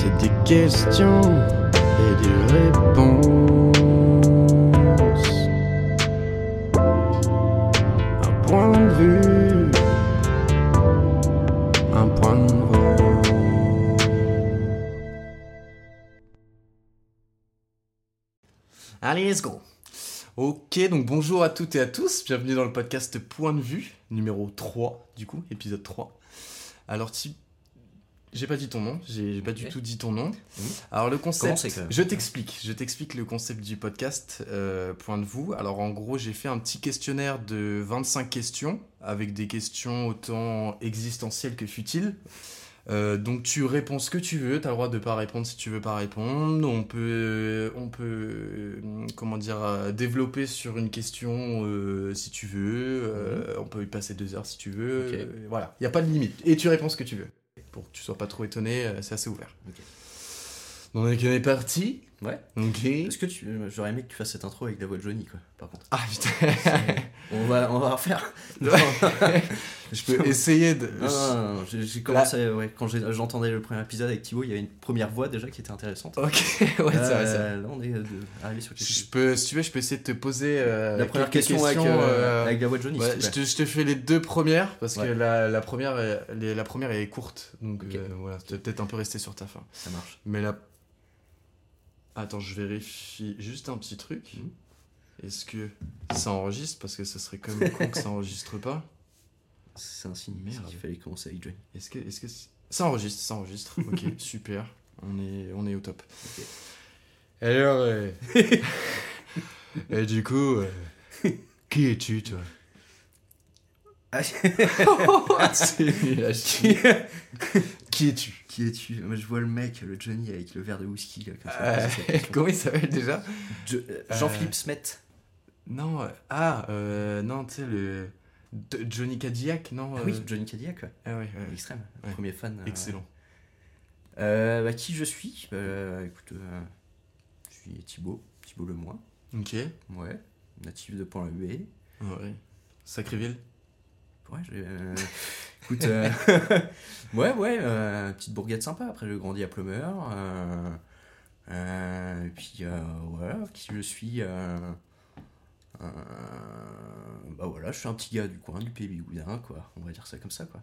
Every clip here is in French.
C'est des questions et des réponses. Un point de vue, un point de vue. Allez, let's go. Ok, donc bonjour à toutes et à tous, bienvenue dans le podcast Point de vue, numéro 3, du coup, épisode 3. Alors, si... J'ai pas dit ton nom, j'ai pas du tout dit ton nom. Alors le concept, que- je t'explique, je t'explique le concept du podcast euh, Point de vue. Alors en gros, j'ai fait un petit questionnaire de 25 questions, avec des questions autant existentielles que futiles. Euh, donc tu réponds ce que tu veux, tu as le droit de pas répondre si tu veux pas répondre. On peut, on peut euh, comment dire, développer sur une question euh, si tu veux. Euh, On peut y passer deux heures si tu veux. Voilà, il n'y a pas de limite. Et tu réponds ce que tu veux. Pour que tu sois pas trop étonné, euh, c'est assez ouvert. Donc on est parti. Ouais. Ok. Est-ce que tu... J'aurais aimé que tu fasses cette intro avec la voix de Johnny, quoi, par contre. Ah putain. On va, on va refaire. Je peux essayer de. Non, non, non, non, j'ai commencé, ouais, quand j'ai- j'entendais le premier épisode avec Thibaut, il y avait une première voix déjà qui était intéressante. Ok, ouais, c'est vrai, c'est vrai. Euh, Là, on est de... arrivé sur quelque Je chose. peux, si tu veux, je peux essayer de te poser euh, La première question, avec, questions, euh, euh, avec la voix de Johnny, ouais, je, te, je te fais les deux premières parce que la, la première, est, les- la première est courte, donc euh, voilà, tu vas peut-être un peu rester sur ta fin. Ça marche. Mais la, attends, je vérifie juste un petit truc. Mhm. Est-ce que ça enregistre? Parce que ce serait quand même con que ça enregistre pas. C'est un signe Merde. qu'il fallait commencer avec Johnny. Est-ce que, est-ce que ça enregistre, ça enregistre. Ok, super. On est, on est au top. Ok. Alors, euh, et du coup, euh, qui es-tu, toi? Ah, C'est. Qui es-tu? Qui es-tu? Moi, Je vois le mec, le Johnny avec le verre de whisky. Là, comme ça. Euh, Comment il s'appelle déjà? Euh, Jean-Philippe Smet. Non, euh, ah, euh, non, tu sais, le. de- Johnny Cadillac, non Ah euh, oui, Johnny Cadillac, ouais. Ah ouais, ouais, Extrême. Ouais. Premier fan. euh, excellent. Euh, bah, qui je suis? Bah, Écoute, euh, je suis Thibaut, Thibaut Lemoine, Ok, ouais, natif de Pont-la-Huée. ouais. Sacré ville. Ouais, j'ai, euh, écoute, euh, ouais, ouais, euh, petite bourgade sympa. Après, j'ai grandi à Plumeur. Euh, euh, et puis, euh, voilà, qui je suis euh, euh, Bah voilà, je suis un petit gars du coin, du pays Bigoudin, quoi. On va dire ça comme ça, quoi.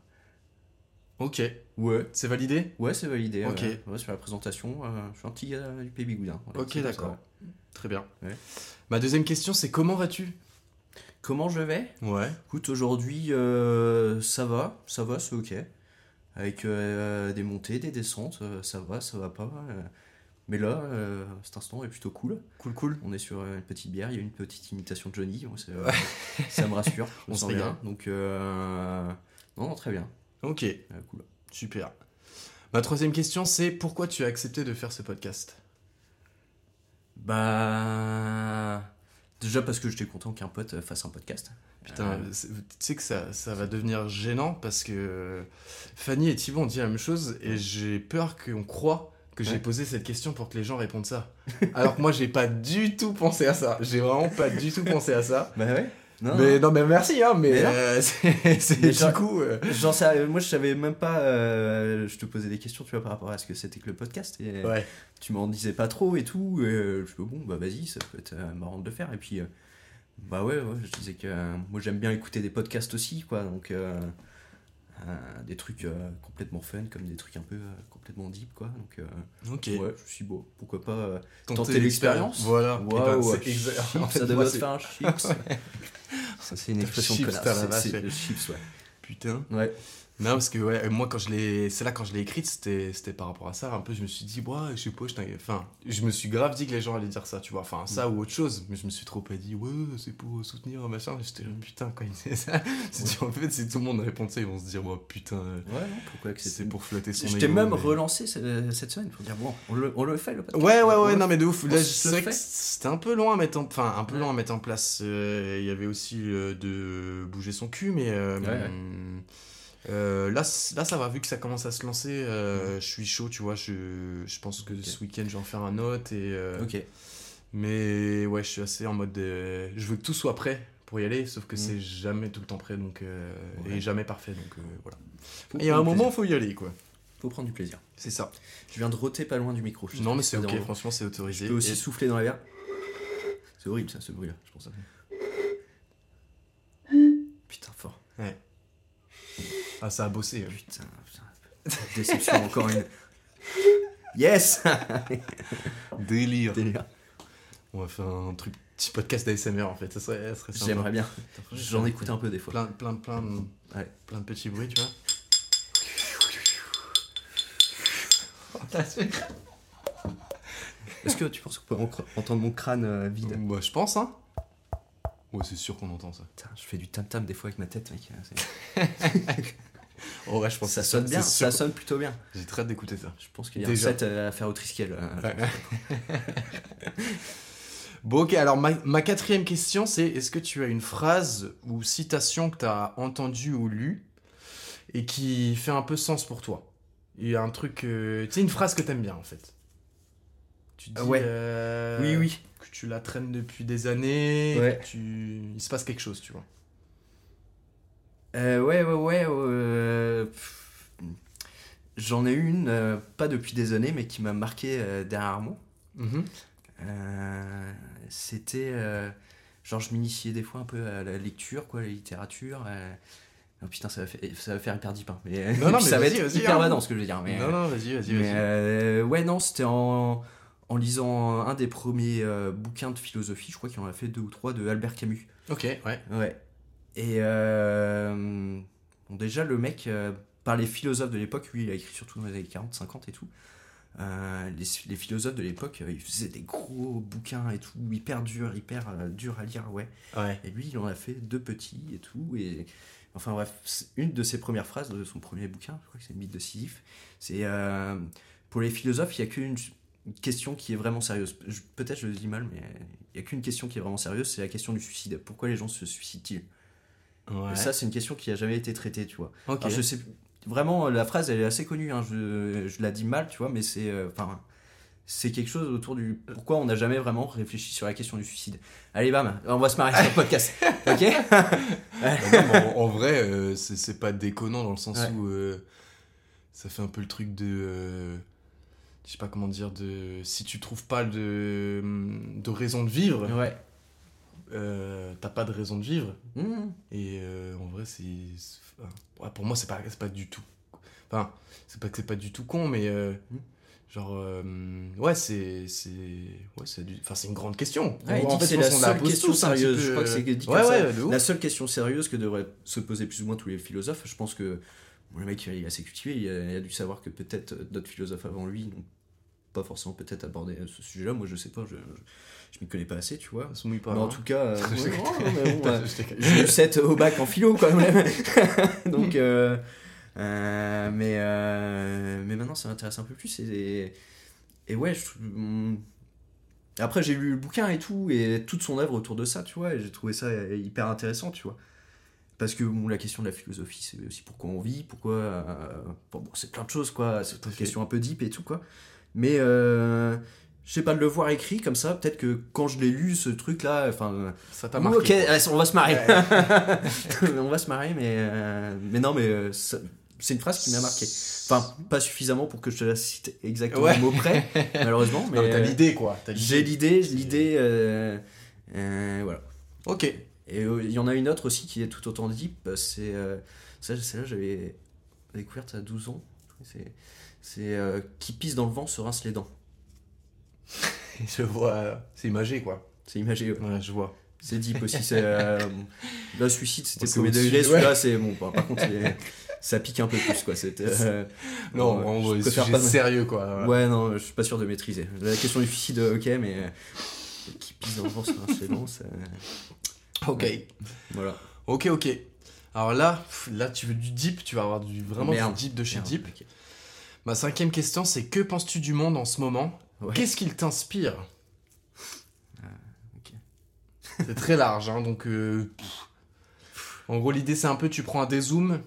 Ok, Ouais. c'est validé? Ouais, c'est validé. Ok. ouais. Ouais, sur la présentation, euh, je suis un petit gars du pays Bigoudin. Voilà, Ok, d'accord. Très bien. Ouais. Ma deuxième question, c'est comment vas-tu? Comment je vais Ouais. Écoute, aujourd'hui, euh, ça va, ça va, c'est ok. Avec euh, des montées, des descentes, euh, ça va, ça va pas. euh. Mais là, euh, cet instant est plutôt cool. Cool, cool. On est sur une petite bière, il y a une petite imitation de Johnny, euh, ça me rassure, On me se sens régale. bien. Donc, euh, non, non, très bien, Ok, Euh, cool. super. Ma troisième question, c'est pourquoi tu as accepté de faire ce podcast? Bah. Déjà parce que j'étais content qu'un pote fasse un podcast. Putain, Euh, tu sais que ça, ça va devenir gênant parce que Fanny et Thibaut ont dit la même chose et j'ai peur qu'on croit que j'ai Ouais. posé cette question pour que les gens répondent ça. Alors que moi, j'ai pas du tout pensé à ça. J'ai vraiment pas du tout pensé à ça. Bah ouais. Non, mais non, mais merci, hein, mais, euh, c'est du coup. euh, J'en sais, moi je savais même pas. euh, je te posais des questions, tu vois, par rapport à ce que c'était que le podcast. Et ouais. tu m'en disais pas trop et tout. Et euh, je me bon, bah vas-y, ça peut être euh, marrant de le faire. Et puis, bah ouais, ouais, je disais que moi j'aime bien écouter des podcasts aussi, quoi. Donc, des trucs euh, complètement fun, comme des trucs un peu euh, complètement deep, quoi. Donc, euh, Ok. ouais, je suis beau. Pourquoi pas euh, Tenter tenter l'expérience Voilà. Ben, Waouh, c'est exa- chips, en fait, ça devrait faire un chips. Ça, c'est une expression de Chips, connasse. c'est- le chips, ouais. Putain. Ouais. Non, parce que ouais, moi, quand je l'ai. C'est là quand je l'ai écrite, c'était c'était par rapport à ça. Un peu, je me suis dit, ouais, je sais pas, je Enfin, je me suis grave dit que les gens allaient dire ça, tu vois. Enfin, ça ou autre chose. Mais je me suis trop pas dit, ouais, c'est pour soutenir, machin. J'étais là, putain, quand il disait ça. C'est dit, en fait, si tout le monde répond ça, ils vont se dire, ouais, putain, euh, Ouais, pourquoi que c'est c'était pour flatter son Je t'ai même relancé ce- cette semaine pour dire bon, on le, fait le podcast. Ouais, ouais, ouais, non, mais de ouf. Là, c'était un peu long à mettre en, enfin, un peu long à mettre en place. Euh, Il y avait aussi euh, de bouger son cul, mais euh, Ouais, ouais. là, là, ça va. Vu que ça commence à se lancer, euh, je suis chaud, tu vois. Je, je pense que ce week-end, je vais en faire un autre. Et, euh, Ok. Mais ouais, je suis assez en mode. de- Je veux que tout soit prêt pour y aller, sauf que c'est jamais tout le temps prêt, donc Ouais. et jamais parfait, donc voilà. Faut- Et à un moment, faut y aller, quoi. Faut prendre du plaisir. C'est ça. Je viens de roter pas loin du micro. Non, mais c'est ok, franchement, c'est autorisé. Je peux aussi Et- souffler dans la bière. C'est horrible ça, ce bruit-là, je pense. Putain, fort. Ah, ça a bossé. euh. Putain, putain. Déception, encore une. Yes Délire. Délire. On va faire un truc, petit podcast d'ASMR en fait. Ça serait, ça serait. J'aimerais bien. J'en écoute un peu des fois. Plein, plein, plein, de- Ouais. plein de petits bruits, tu vois. Est-ce que tu penses qu'on peut en- entendre mon crâne euh, vide? Bah, je pense, hein. Ouais, c'est sûr qu'on entend ça. Putain, je fais du tam-tam des fois avec ma tête, mec. Oh, ouais, je pense Ça que sonne bien, ça sonne plutôt bien. J'ai très hâte d'écouter ça. Je pense qu'il y a Déjà. un set à faire au Triskel. euh, Bon, ok, alors ma, ma quatrième question, c'est est-ce que tu as une phrase ou citation que tu as entendue ou lue et qui fait un peu sens pour toi? Il y a un truc. euh, tu sais, une phrase que t'aimes bien en fait. Tu te dis ouais. euh, Oui, oui. Que tu la traînes depuis des années, Ouais. tu... il se passe quelque chose, tu vois. Euh, ouais, ouais, ouais. euh, J'en ai une, euh, pas depuis des années, mais qui m'a marqué dernièrement. Mhm. C'était. genre, je m'initiais des fois un peu à la lecture, quoi, la littérature. Oh putain, ça va, faire, ça va faire hyper deep. Hein. Mais, Non, non, mais ça va être hyper hein. badant ce que je veux dire. Mais, non, non, vas-y, vas-y, euh, ouais, non, c'était en, en lisant un des premiers euh, bouquins de philosophie, je crois qu'il en a fait deux ou trois, de Albert Camus. Ok, ouais. Ouais. Et euh, bon, déjà, le mec, euh, par les philosophes de l'époque, lui, il a écrit surtout dans les années 40, 50 et tout. Les, les philosophes de l'époque, ils faisaient des gros bouquins et tout, hyper durs, hyper durs à lire, ouais. Ouais. Et lui, il en a fait deux petits et tout. Et enfin bref, une de ses premières phrases de son premier bouquin, je crois que c'est le mythe de Sisyphe, c'est pour les philosophes, il n'y a qu'une une question qui est vraiment sérieuse. Peut-être je le dis mal, mais il n'y a qu'une question qui est vraiment sérieuse, c'est la question du suicide. Pourquoi les gens se suicident-ils? Ouais. Ça, c'est une question qui a jamais été traitée, tu vois. ok. Alors, je sais vraiment la phrase, elle est assez connue. hein, je, je la dis mal, tu vois, mais c'est euh, c'est quelque chose autour du pourquoi on n'a jamais vraiment réfléchi sur la question du suicide. Allez, bam, on va se marrer sur le podcast, ok non, en, en vrai, euh, c'est c'est pas déconnant dans le sens Ouais. où euh, ça fait un peu le truc de. Je sais pas comment dire, de. Si tu trouves pas de, de raison de vivre, Ouais. euh, t'as pas de raison de vivre. Mmh. Et euh, en vrai, c'est. enfin, pour moi, c'est pas, pas du tout. Enfin, c'est pas que c'est pas du tout con, mais. euh, Mm. Genre, euh, ouais, c'est. c'est ouais, c'est du- enfin, c'est une grande question. Ouais, En fait, c'est la seule question tous sérieuse. peu, Je crois que c'est Ouais. La seule question sérieuse que devraient se poser plus ou moins tous les philosophes, je pense que bon, le mec il est assez cultivé, il a, il a dû savoir que peut-être d'autres philosophes avant lui n'ont pas forcément peut-être abordé ce sujet-là. Moi je sais pas, je, je, je m'y connais pas assez, tu vois. Mais en hein. tout cas, euh, ouais, bon, euh, t'ai- j'ai eu 7 au bac en philo quand même. Donc, euh, euh, mais, euh, mais maintenant ça m'intéresse un peu plus. Et, et ouais, je, hum, après j'ai lu le bouquin et tout, et toute son œuvre autour de ça, tu vois, et j'ai trouvé ça hyper intéressant, tu vois. Parce que bon, la question de la philosophie, c'est aussi pourquoi on vit, pourquoi. euh, bon, bon, c'est plein de choses, quoi. C'est une question un peu deep et tout, quoi. Mais euh, je sais pas, de le voir écrit comme ça, peut-être que quand je l'ai lu, ce truc-là, enfin. Ça t'a marqué. Ok, quoi. allez, on va se marrer. on va se marrer, mais, euh, mais non, mais euh, ça- c'est une phrase qui m'a marqué. Enfin, pas suffisamment pour que je te la cite exactement Ouais. au mot près, malheureusement. Mais Non, mais t'as euh, l'idée, quoi. t'as J'ai l'idée. l'idée, euh, euh, voilà. Ok. Et il y en a une autre aussi qui est tout autant deep. C'est celle-là, j'avais découverte à 12 ans. C'est c'est euh, qui pisse dans le vent se rince les dents. Je vois. C'est imagé, quoi. C'est imagé. ouais. Ouais, je vois. C'est deep aussi. C'est euh, bon. le suicide, c'était Bon, au-dessus, degré. ouais. Celui-là, c'est bon. bah, par contre, est- ça pique un peu plus quoi. C'était. euh, Non, ouais, en je vrai, préfère sujet pas- sérieux, quoi. Ouais, non, je suis pas sûr de maîtriser. La question du suicide, euh, ok, mais euh, qui pisse dans le vent se rince les dents, ça- Ok. voilà. Ok, ok. Alors là, là, tu veux du deep, tu vas avoir du, vraiment Merde. du deep de chez Merde, deep. Ma cinquième question, c'est que penses-tu du monde en ce moment? Ouais. Qu'est-ce qu'il t'inspire? Ok. C'est très large, hein, donc... euh, en gros, l'idée, c'est un peu, tu prends un dézoom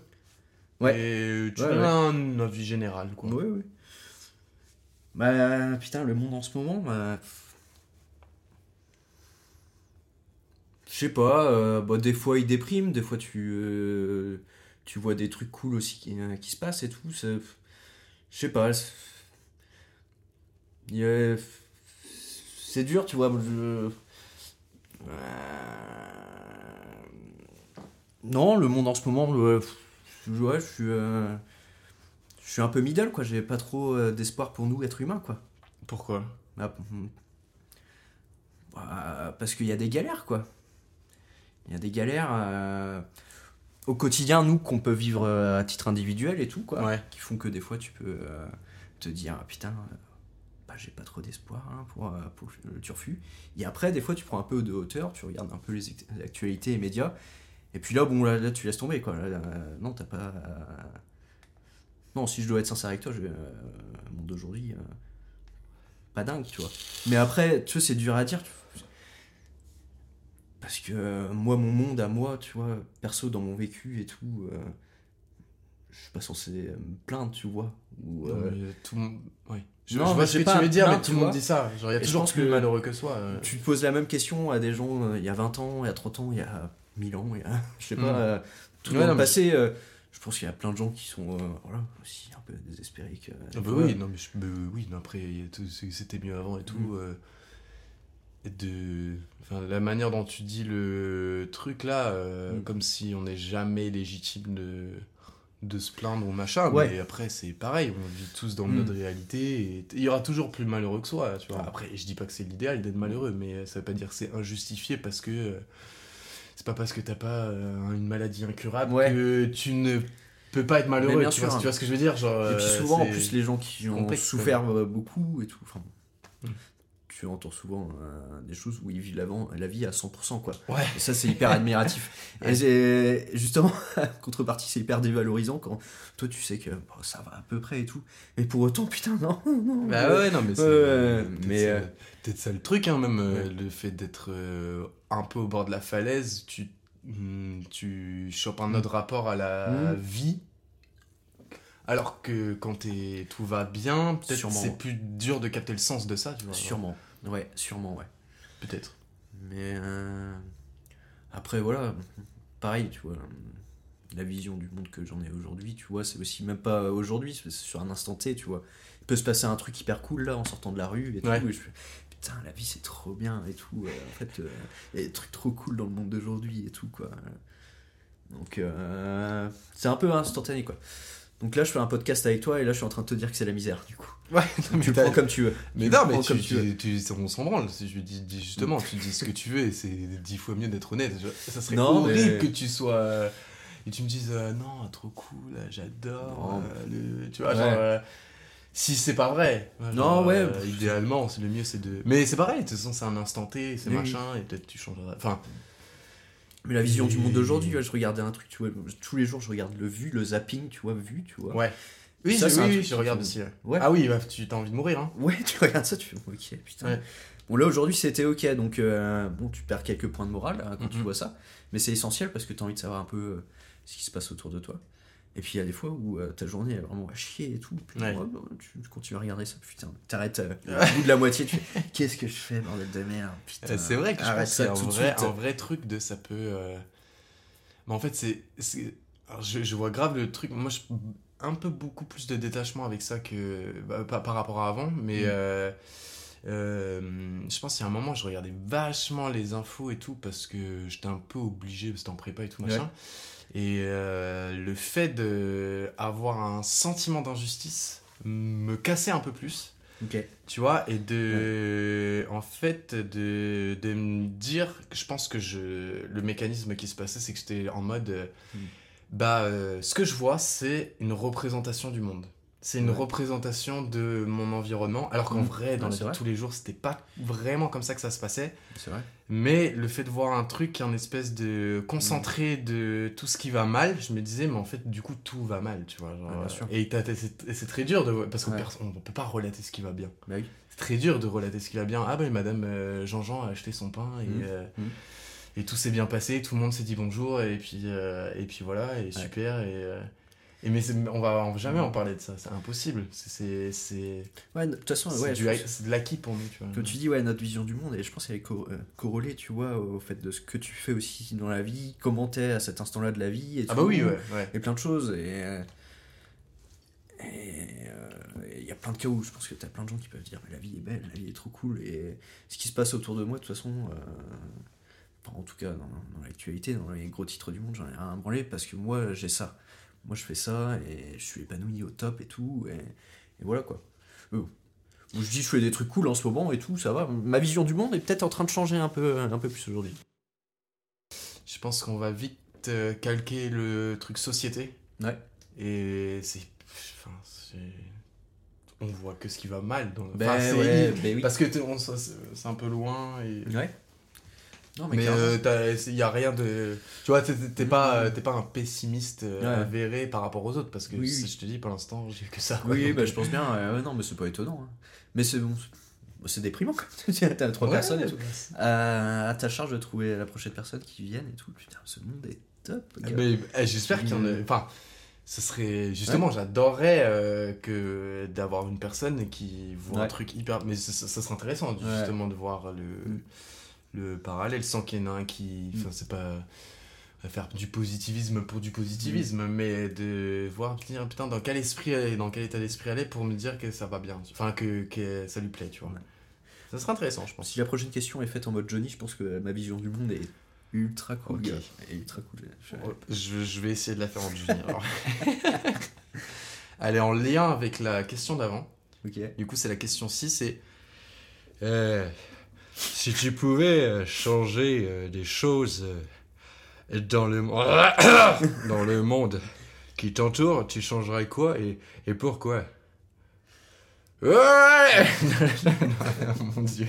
Ouais. et tu Ouais, donnes ouais. un avis général, quoi. Oui. Bah, putain, le monde en ce moment, bah. Je sais pas, euh, bah, des fois il déprime, des fois tu, euh, tu vois des trucs cool aussi qui, euh, qui se passent et tout. c'est- je sais pas. c'est- dur, tu vois. je- Euh, Non, le monde en ce moment, ouais, je suis, euh, je suis un peu middle, quoi. J'ai pas trop euh, d'espoir pour nous, êtres humains, quoi. Pourquoi? Ah, hmm. Bah, parce qu'il y a des galères, quoi. Il y a des galères euh, au quotidien, nous, qu'on peut vivre euh, à titre individuel et tout, quoi. Ouais. Qui font que des fois, tu peux euh, te dire, ah, putain, euh, bah, j'ai pas trop d'espoir hein, pour, pour le turfu. Et après, des fois, tu prends un peu de hauteur, tu regardes un peu les act- les actualités et médias. Et puis là, bon, là, là, tu laisses tomber, quoi. Là, là, non, t'as pas. Non, si je dois être sincère avec toi, je... le monde d'aujourd'hui. pas dingue, tu vois. Mais après, tu vois, c'est dur à dire. tu- Parce que euh, moi, mon monde à moi, tu vois, perso, dans mon vécu et tout, euh, je suis pas censé me plaindre, tu vois. Ou, Non, euh, mais tout le monde. Ouais. Je, Non, je vois ce que tu veux dire, mais tout le monde dit ça. Genre, il y a toujours pense plus que- malheureux que soi. euh. Tu te poses la même question à des gens euh, il y a 20 ans, il y a 30 ans, il y a 1000 ans, il y a, je sais pas, Mm. euh, tout Ouais, le monde mais passé. euh, je pense qu'il y a plein de gens qui sont euh, voilà, aussi un peu désespérés. Que, Ah bah oui, non, mais je- bah oui, non, après, c'était mieux avant et tout. Mm. euh, et de, enfin, la manière dont tu dis le truc là, euh, Mm. comme si on n'est jamais légitime de, de se plaindre ou machin. Ouais. Mais après, c'est pareil, on vit tous dans Mm. notre réalité et il y aura toujours plus malheureux que soi. Tu vois. Après, je dis pas que c'est l'idéal d'être malheureux, mais ça veut pas dire que c'est injustifié parce que. euh, c'est pas parce que t'as pas euh, une maladie incurable Ouais. que tu ne peux pas être malheureux. bien tu, sûr. vois, tu vois ce que je veux dire genre, Et puis euh, souvent, en plus, les gens qui ont souffert euh, beaucoup et tout, enfin, Mm. Tu entends souvent euh, des choses où ils vivent l'avant- la vie à 100%, quoi. Ouais. Et ça, c'est hyper admiratif. Et justement, contrepartie, c'est hyper dévalorisant quand toi, tu sais que bon, ça va à peu près et tout. Et pour autant, putain, non, non. Bah ouais, non, mais c'est. Peut-être mais, euh, Peut-être ça le truc, hein, même euh, Ouais. le fait d'être euh, un peu au bord de la falaise, tu, hmm, tu chopes un Mm. autre rapport à la Mm. vie. Alors que quand t'es- tout va bien, peut-être c'est plus dur de capter le sens de ça, tu vois. Sûrement. Ouais, sûrement, ouais. Peut-être. Mais euh, après, voilà, pareil, tu vois, la vision du monde que j'en ai aujourd'hui, tu vois, c'est aussi même pas aujourd'hui, c'est sur un instant T, tu vois. Il peut se passer un truc hyper cool là en sortant de la rue et tout. Et je putain, la vie c'est trop bien et tout. euh, en fait, euh, il y a des trucs trop cool dans le monde d'aujourd'hui et tout, quoi. Donc, euh, c'est un peu instantané, quoi. Donc là, je fais un podcast avec toi et là, je suis en train de te dire que c'est la misère, du coup. Ouais, Donc, tu le prends comme tu veux. Mais Tu non, mais tu, tu on s'en branle. Je dis, dis justement, tu dis ce que tu veux et c'est dix fois mieux d'être honnête. Ça serait Non, horrible mais- que tu sois. euh, et tu me dises, euh, non, trop cool, euh, j'adore. Non. euh, tu vois, Ouais. genre. euh, si c'est pas vrai. Non, ouais. idéalement, le mieux, c'est de. Mais c'est pareil, de toute façon, c'est un instant T, c'est Oui, machin, et peut-être tu changeras. Enfin, Mais la vision du monde d'aujourd'hui, ouais, je regardais un truc, tu vois, tous les jours je regarde le vu, le zapping, tu vois, vu, tu vois. ouais. Oui, Ça, c'est un oui, truc je qui regarde fait- aussi. ouais. Ah oui, bah, tu as envie de mourir, hein. Ouais, tu regardes ça, tu fais ok, putain. Ouais. Bon, là aujourd'hui c'était ok, donc euh, bon, tu perds quelques points de morale hein, quand tu Mhm. vois ça, mais c'est essentiel parce que tu as envie de savoir un peu euh, ce qui se passe autour de toi. Et puis il y a des fois où euh, ta journée est vraiment à chier et tout, puis Ouais. bah, tu, tu continues à regarder ça, putain, t'arrêtes euh, au bout de la moitié, tu fais qu'est-ce que je fais, bordel de merde, putain. Euh, C'est vrai que je pense que c'est un vrai, un vrai truc de ça peut. euh, Mais en fait, c'est. Je, je vois grave le truc. Moi, je un peu beaucoup plus de détachement avec ça que. bah, par, par rapport à avant, mais. Mm. euh, je pense qu'il y a un moment, je regardais vachement les infos et tout parce que j'étais un peu obligé, parce que c'était en prépa et tout machin. Et euh, le fait d'avoir un sentiment d'injustice me cassait un peu plus tu vois, et de, en fait, de, de me dire, que je pense que je, le mécanisme qui se passait, c'est que j'étais en mode, euh, Mm. bah, euh, ce que je vois, c'est une représentation du monde. C'est une Ouais. représentation de mon environnement, alors qu'en Mm. vrai, dans la vie tous les jours, c'était pas vraiment comme ça que ça se passait. C'est vrai. Mais le fait de voir un truc, un espèce de concentré de tout ce qui va mal, je me disais, mais en fait, du coup, tout va mal, tu vois. genre, Ouais, bien sûr. Et c'est et c'est très dur, de, parce qu'on Ouais. ne peut pas relater ce qui va bien. Bah oui. C'est très dur de relater ce qui va bien. Ah ben madame euh, Jean-Jean a acheté son pain et, Mhm. euh, et tout s'est bien passé, tout le monde s'est dit bonjour et puis, euh, et puis voilà, et super. Et, euh, et mais on va on jamais en parler de ça, c'est impossible. C'est- C'est c'est- Ouais, de toute façon, c'est ouais, de l'acquis pour nous, tu vois. Comme tu dis, ouais, notre vision du monde, et je pense qu'elle est co- euh, corrélée, tu vois, au fait de ce que tu fais aussi dans la vie, comment t'es à cet instant-là de la vie. Et Ah bah oui, ouais. ouais. Et plein de choses. Et, euh, et euh, plein de cas où je pense que t'as plein de gens qui peuvent dire, mais la vie est belle, la vie est trop cool, et ce qui se passe autour de moi, de toute façon, euh, en tout cas dans, dans l'actualité, dans les gros titres du monde, j'en ai rien à branler parce que moi j'ai ça. Moi je fais ça et je suis épanoui au top et tout, et, et voilà quoi. Euh, je dis je fais des trucs cool en ce moment et tout, ça va. Ma vision du monde est peut-être en train de changer un peu, un peu plus aujourd'hui. Je pense qu'on va vite euh, calquer le truc société. Ouais. Et c'est. Enfin, c'est. On voit que ce qui va mal dans le. Ben enfin, ouais, ben oui. Parce que on- c'est un peu loin. Et... Ouais. Non Mais il n'y a rien de. Tu vois, t'es- pas, Mhm. t'es pas un pessimiste euh, Ouais. avéré par rapport aux autres. Parce que Oui, je te dis, pour l'instant, j'ai que ça. quoi. Oui, bah, je pense bien. euh, non, mais c'est pas étonnant. hein. Mais c'est bon. c'est- déprimant quand même. T'as trois ouais, personnes et tout. Euh, à ta charge de trouver la prochaine personne qui vienne et tout. Putain, ce monde est top. gars. Mais, eh, J'espère qu'il y en a. Mm. Enfin, ce serait. Justement, j'adorerais euh, que d'avoir une personne qui voit un truc hyper. Mais ça, ça- ça serait intéressant, Ouais. justement, de voir le, Mm. Le parallèle sans qu'il y en ait un qui. Enfin, c'est pas. faire du positivisme pour du positivisme, Mm. mais de voir, dire, putain, dans quel esprit est, dans quel état d'esprit elle est pour me dire que ça va bien. Enfin, que, que ça lui plaît, tu vois. Ouais. Ça serait intéressant, je pense. Si la prochaine question est faite en mode Johnny, je pense que ma vision du monde est ultra cool. Ok. gars. Elle est ultra cool. Je- Je, je vais essayer de la faire en alors. Elle est en lien avec la question d'avant. Du coup, c'est la question 6 et Euh, si tu pouvais euh, changer euh, des choses euh, dans le mo- dans le monde qui t'entoure, tu changerais quoi et, et pourquoi? Ouais Mon dieu.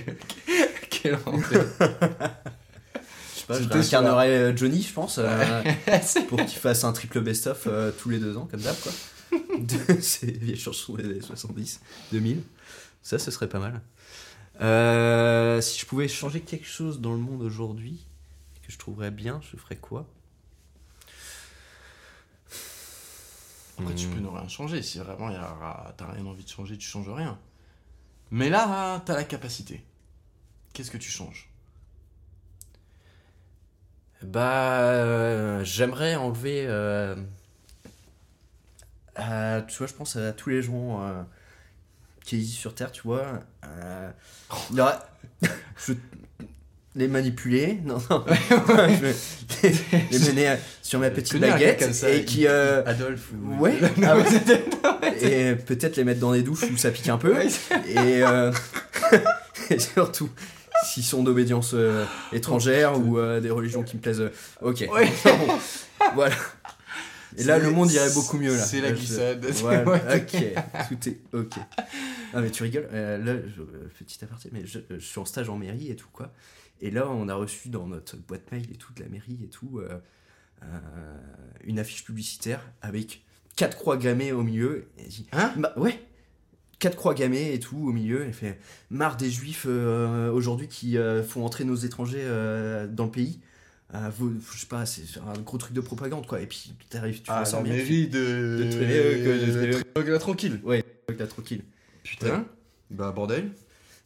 Quel enfer. Je sais pas, je C'était réincarnerais euh, Johnny, je pense, euh, pour qu'il fasse un triple best-of euh, tous les deux ans, comme d'hab, quoi. De ces vieilles chansons des années 70, 2000. Ça, ce serait pas mal. Euh, si je pouvais changer quelque chose dans le monde aujourd'hui, que je trouverais bien, je ferais quoi? Après, tu Hmm. peux ne rien changer. Si vraiment t'as rien envie de changer, tu changes rien. Mais là, t'as la capacité. Qu'est-ce que tu changes? Bah, euh, j'aimerais enlever. euh, à- tu vois, je pense à tous les gens qui existent sur Terre, tu vois. euh, aura- je- les manipuler, non, non. je vais les, les mener sur ma petite baguette comme ça, et qui. euh, Adolphe ou... Ouais, ah ouais. et peut-être les mettre dans des douches où ça pique un peu. Et, euh, et surtout, s'ils sont d'obédience euh, étrangère ou euh, des religions qui me plaisent. euh, ok. Ouais. voilà. Et là, le monde irait beaucoup mieux. là. c'est la glissade. Ouais, Ouais. ok. Tout est ok. Ah, mais tu rigoles. euh, là, je, euh, petit aparté, mais je, je suis en stage en mairie et tout, quoi. Et là, on a reçu dans notre boîte mail et tout, de la mairie et tout, euh, euh, une affiche publicitaire avec quatre croix gammées au milieu. Et elle dit, Hein? Bah, ouais, quatre croix gammées et tout au milieu. Elle fait marre des juifs euh, aujourd'hui qui euh, font entrer nos étrangers euh, dans le pays. Euh, vous- je sais pas, c'est un gros truc de propagande quoi. Et puis t'arrives, tu Ah, la mairie de... de Tréléeuc, de Tréléeuc. Tréléeuc, là, tranquille. Ouais, là tranquille. Putain. Bah, bordel.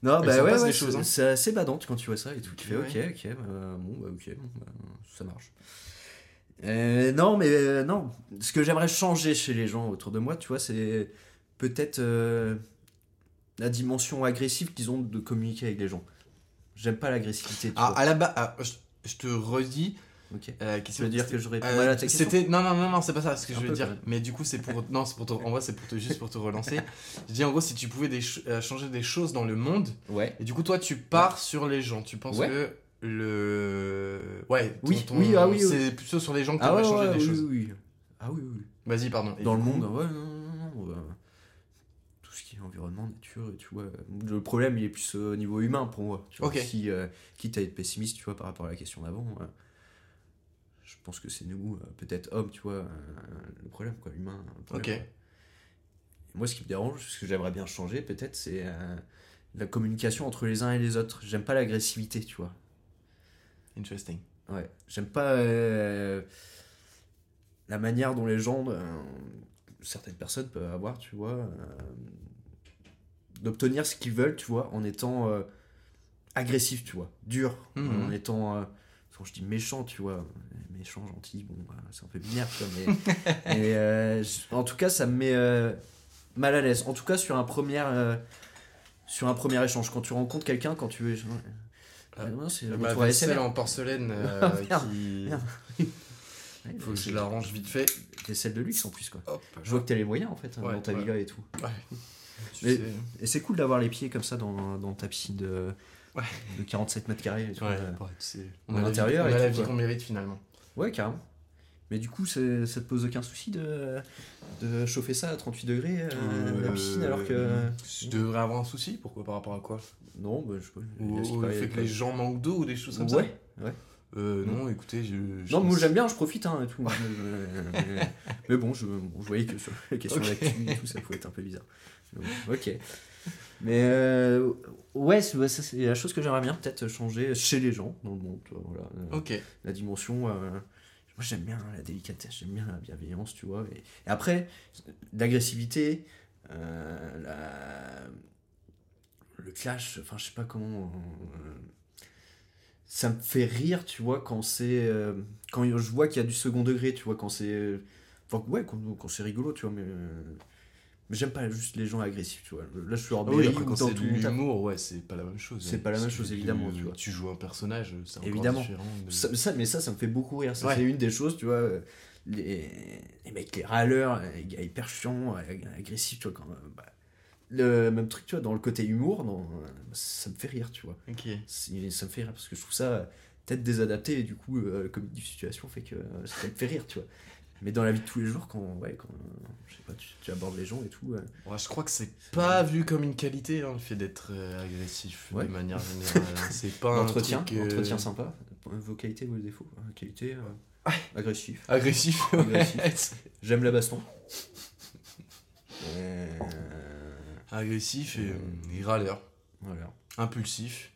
Non, bah ouais, ouais des choses, c'est- hein. assez badante quand tu vois ça et tout. Tu fais Ouais. ok, ok, bah, bon, bah ok, bon, bah, ça marche. Euh, non, mais euh, non, ce que j'aimerais changer chez les gens autour de moi, tu vois, c'est peut-être euh, la dimension agressive qu'ils ont de communiquer avec les gens. J'aime pas l'agressivité. Ah, vois. à la base, ah, je, te redis. Ok. Euh, Tu question- veux dire que je réponds Euh, mal à ta question C'était non non non non c'est pas ça ce que je veux dire mais du coup c'est pour non c'est pour te... en vrai c'est pour te juste pour te relancer je dis en gros si tu pouvais des euh, changer des choses dans le monde Ouais. et du coup toi tu pars sur les gens tu penses Ouais. que le ouais ton- Oui, ton- oui, ah oui, oui. c'est plutôt sur les gens que tu Ah ouais, changer des oui, choses oui, oui. Ah oui, oui. vas-y pardon Et Dans le monde, ouais, non, euh, tout ce qui est environnement, nature, tu vois. Le problème, il est plus au niveau humain pour moi. Tu vois. Si, euh, quitte à être pessimiste, tu vois, par rapport à la question d'avant, euh, je pense que c'est nous, euh, peut-être hommes, tu vois, euh, le problème, quoi, humain. problème, Ok. quoi. Moi, ce qui me dérange, ce que j'aimerais bien changer, peut-être, c'est euh, la communication entre les uns et les autres. J'aime pas l'agressivité, tu vois. interesting Ouais, j'aime pas euh, la manière dont les gens, euh, certaines personnes peuvent avoir, tu vois, euh, d'obtenir ce qu'ils veulent, tu vois, en étant euh, agressif, tu vois, dur, Mhm. en étant, euh, quand je dis méchant, tu vois, méchant, gentil, bon, voilà, c'est un peu binaire, tu vois, mais, mais, euh, en tout cas, ça me met, euh, mal à l'aise. En tout cas, sur un premier, sur un premier échange. Quand tu rencontres quelqu'un, quand tu veux. Ah. non, c'est Ma vaisselle en porcelaine Ah, merde, qui... merde. Ouais, Faut que je la range vite fait. des selles de luxe en plus, quoi. Hop. Je vois que t'as les moyens en fait, Ouais, dans ta ouais. villa et tout. Tu. Et c'est cool d'avoir les pieds comme ça dans, dans ta piscine de, Ouais. de 47 mètres carrés. Ouais, euh. on a la vie- l'intérieur on et a la tout, vie quoi. qu'on mérite finalement. Ouais, carrément. Mais du coup, ça te pose aucun souci de, de chauffer ça à 38 degrés euh, la piscine alors que. Je devrais avoir un souci, pourquoi par rapport à quoi? Non, bah, je sais pas. Ou paraît- fait que les gens manquent d'eau ou des choses comme ça? Ouais, ouais. Euh, non, écoutez, je. je- Non, moi j'aime bien, je profite hein, et tout. Euh, mais, mais bon, je, bon, je voyais que sur la question Ok. d'actu et tout, ça pouvait être un peu bizarre. Ok. Mais euh, ouais, c'est la chose que j'aimerais bien peut-être changer chez les gens dans le monde. Voilà, Euh, Ok. La dimension. euh, moi j'aime bien la délicatesse, j'aime bien la bienveillance, tu vois. Et, et après, l'agressivité, euh, la- le clash, enfin je sais pas comment. ça me fait rire, tu vois, quand c'est. quand je vois qu'il y a du second degré, tu vois, quand c'est. Enfin, ouais, quand, quand c'est rigolo, tu vois, mais. Euh, mais j'aime pas juste les gens agressifs, tu vois. Là, je suis hors Ah oui, quand c'est de l'humour, ouais, c'est pas la même chose. C'est hein. pas la même chose, évidemment, tu vois. Tu joues un personnage, c'est encore Évidemment. différent. de- Ça, ça- mais ça, ça me fait beaucoup rire. Ouais. c'est une des choses, tu vois. euh, Les, les mecs, les râleurs, les gars hyper chiants, ag- agressifs, tu vois. Quand, euh, bah, le même truc, tu vois, dans le côté humour, dans, euh, ça me fait rire, tu vois. Ok. C'est- Ça me fait rire parce que je trouve ça euh, peut-être désadapté et du coup, euh, le comique de situation fait que euh, ça me fait rire, tu vois. Mais dans la vie de tous les jours, quand, ouais, quand je sais pas, tu, tu abordes les gens et tout. euh, Ouais, je crois que c'est pas vu comme une qualité, hein, le fait d'être euh, agressif Ouais. de manière générale. hein. c'est pas un L'entretien, truc, euh, entretien sympa. Vos qualités, vos défauts. Euh, Qualité, euh, agressif. Agressif. J'aime la baston. Agressif et, Euh. et râleur. voilà. Impulsif.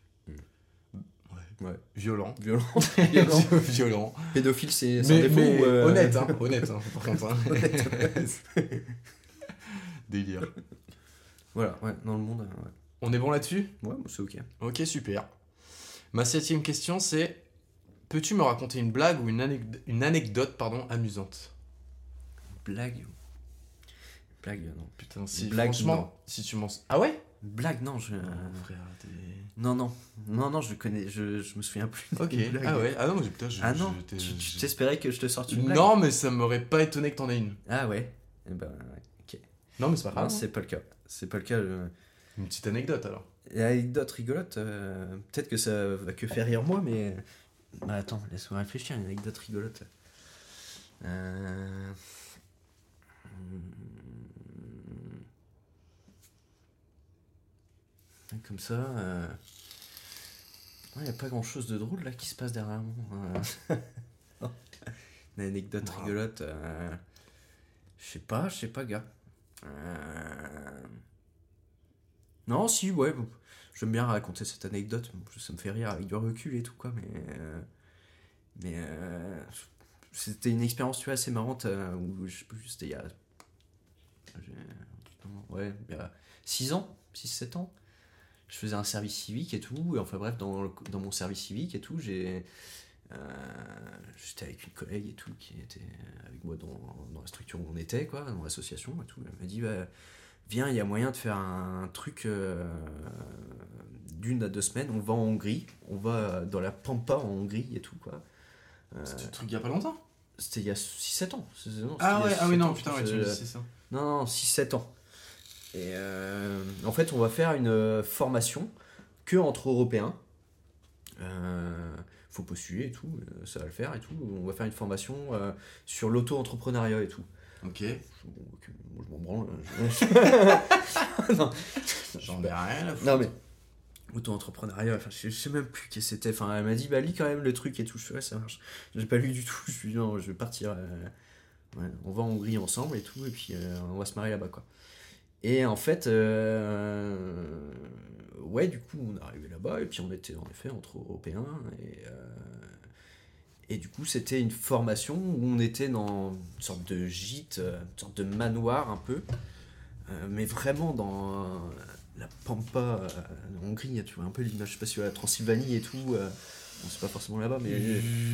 Ouais. Violent. Violent. Violent. Violent. Pédophile, c'est un défaut mais euh, honnête, hein, honnête, hein, par contre. hein. Délire. Voilà, ouais, dans le monde, ouais. On est bon là-dessus? Ouais, c'est ok. Ok, super. Ma septième question, c'est Peux-tu me raconter une blague ou une, anecd- une anecdote pardon, amusante? Blague. Blague, non. Putain, si Blague, franchement, non. si tu m'en... Ah ouais? Blague, non, je. Frère, t'es- Non, non. Non, non, je connais. Je, je me souviens plus. Ok, ah ouais, ah non, putain, je... Ah non, je- tu t'espérais que je te sorte une blague? Non, mais ça m'aurait pas étonné que t'en aies une. Ah ouais. Eh ben, ouais. Non, mais c'est pas grave. hein. c'est pas le cas. C'est pas le cas. je- Une petite anecdote alors. Et anecdote rigolote, euh, peut-être que ça va que faire rire moi, mais. Bah attends, laisse-moi réfléchir, une anecdote rigolote. Euh... hmm. Comme ça. euh, Il n'y a pas grand chose de drôle là qui se passe derrière moi. euh. Une anecdote Wow. rigolote. euh, Je sais pas, je sais pas, gars. Euh, Non, si, ouais. J'aime bien raconter cette anecdote. Ça me fait rire avec du recul et tout, quoi. Mais. Mais. C'était une expérience, tu vois, assez marrante. Où je sais plus, c'était il y a. Ouais, il y a 6 ans, 6-7 ans. Je faisais un service civique et tout. Et enfin, bref, dans, le- dans mon service civique et tout, j'ai. euh, J'étais avec une collègue et tout qui était avec moi dans, dans la structure où on était, quoi, dans l'association et tout. Elle m'a dit, bah, viens, il y a moyen de faire un truc euh, d'une à deux semaines. On va en Hongrie, on va dans la Pampa en Hongrie et tout, quoi. Euh, C'était un truc il y a pas longtemps? c'était il y a 6-7 ans. Non, Ah ouais, ah oui, 6-7 non, putain, ouais, tu me dis, c'est ça. non, non, 6-7 ans. Et euh, en fait, on va faire une euh, formation que entre Européens. Euh, faut postuler et tout, euh, ça va le faire et tout. On va faire une formation euh, sur l'auto-entrepreneuriat et tout. Ok. Je- moi, m'en branle. je- non, J'en ai rien à foutre. non, mais auto-entrepreneuriat, enfin, je, sais même plus qui c'était. Enfin, elle m'a dit, bah, lis quand même le truc et tout. Je fais, ouais, ça marche. J'ai pas lu du tout. Je suis dit, non, je vais partir. euh, ouais, on va en Hongrie ensemble et tout, et puis on va se marier là-bas, quoi. Et en fait, euh, ouais, du coup, on est arrivé là-bas, et puis on était en effet entre Européens, et, euh, et du coup, c'était une formation où on était dans une sorte de gîte, une sorte de manoir un peu, euh, mais vraiment dans la Pampa en Hongrie, tu vois, un peu l'image, je sais pas si la Transylvanie et tout, bon, c'est pas forcément là-bas, mais.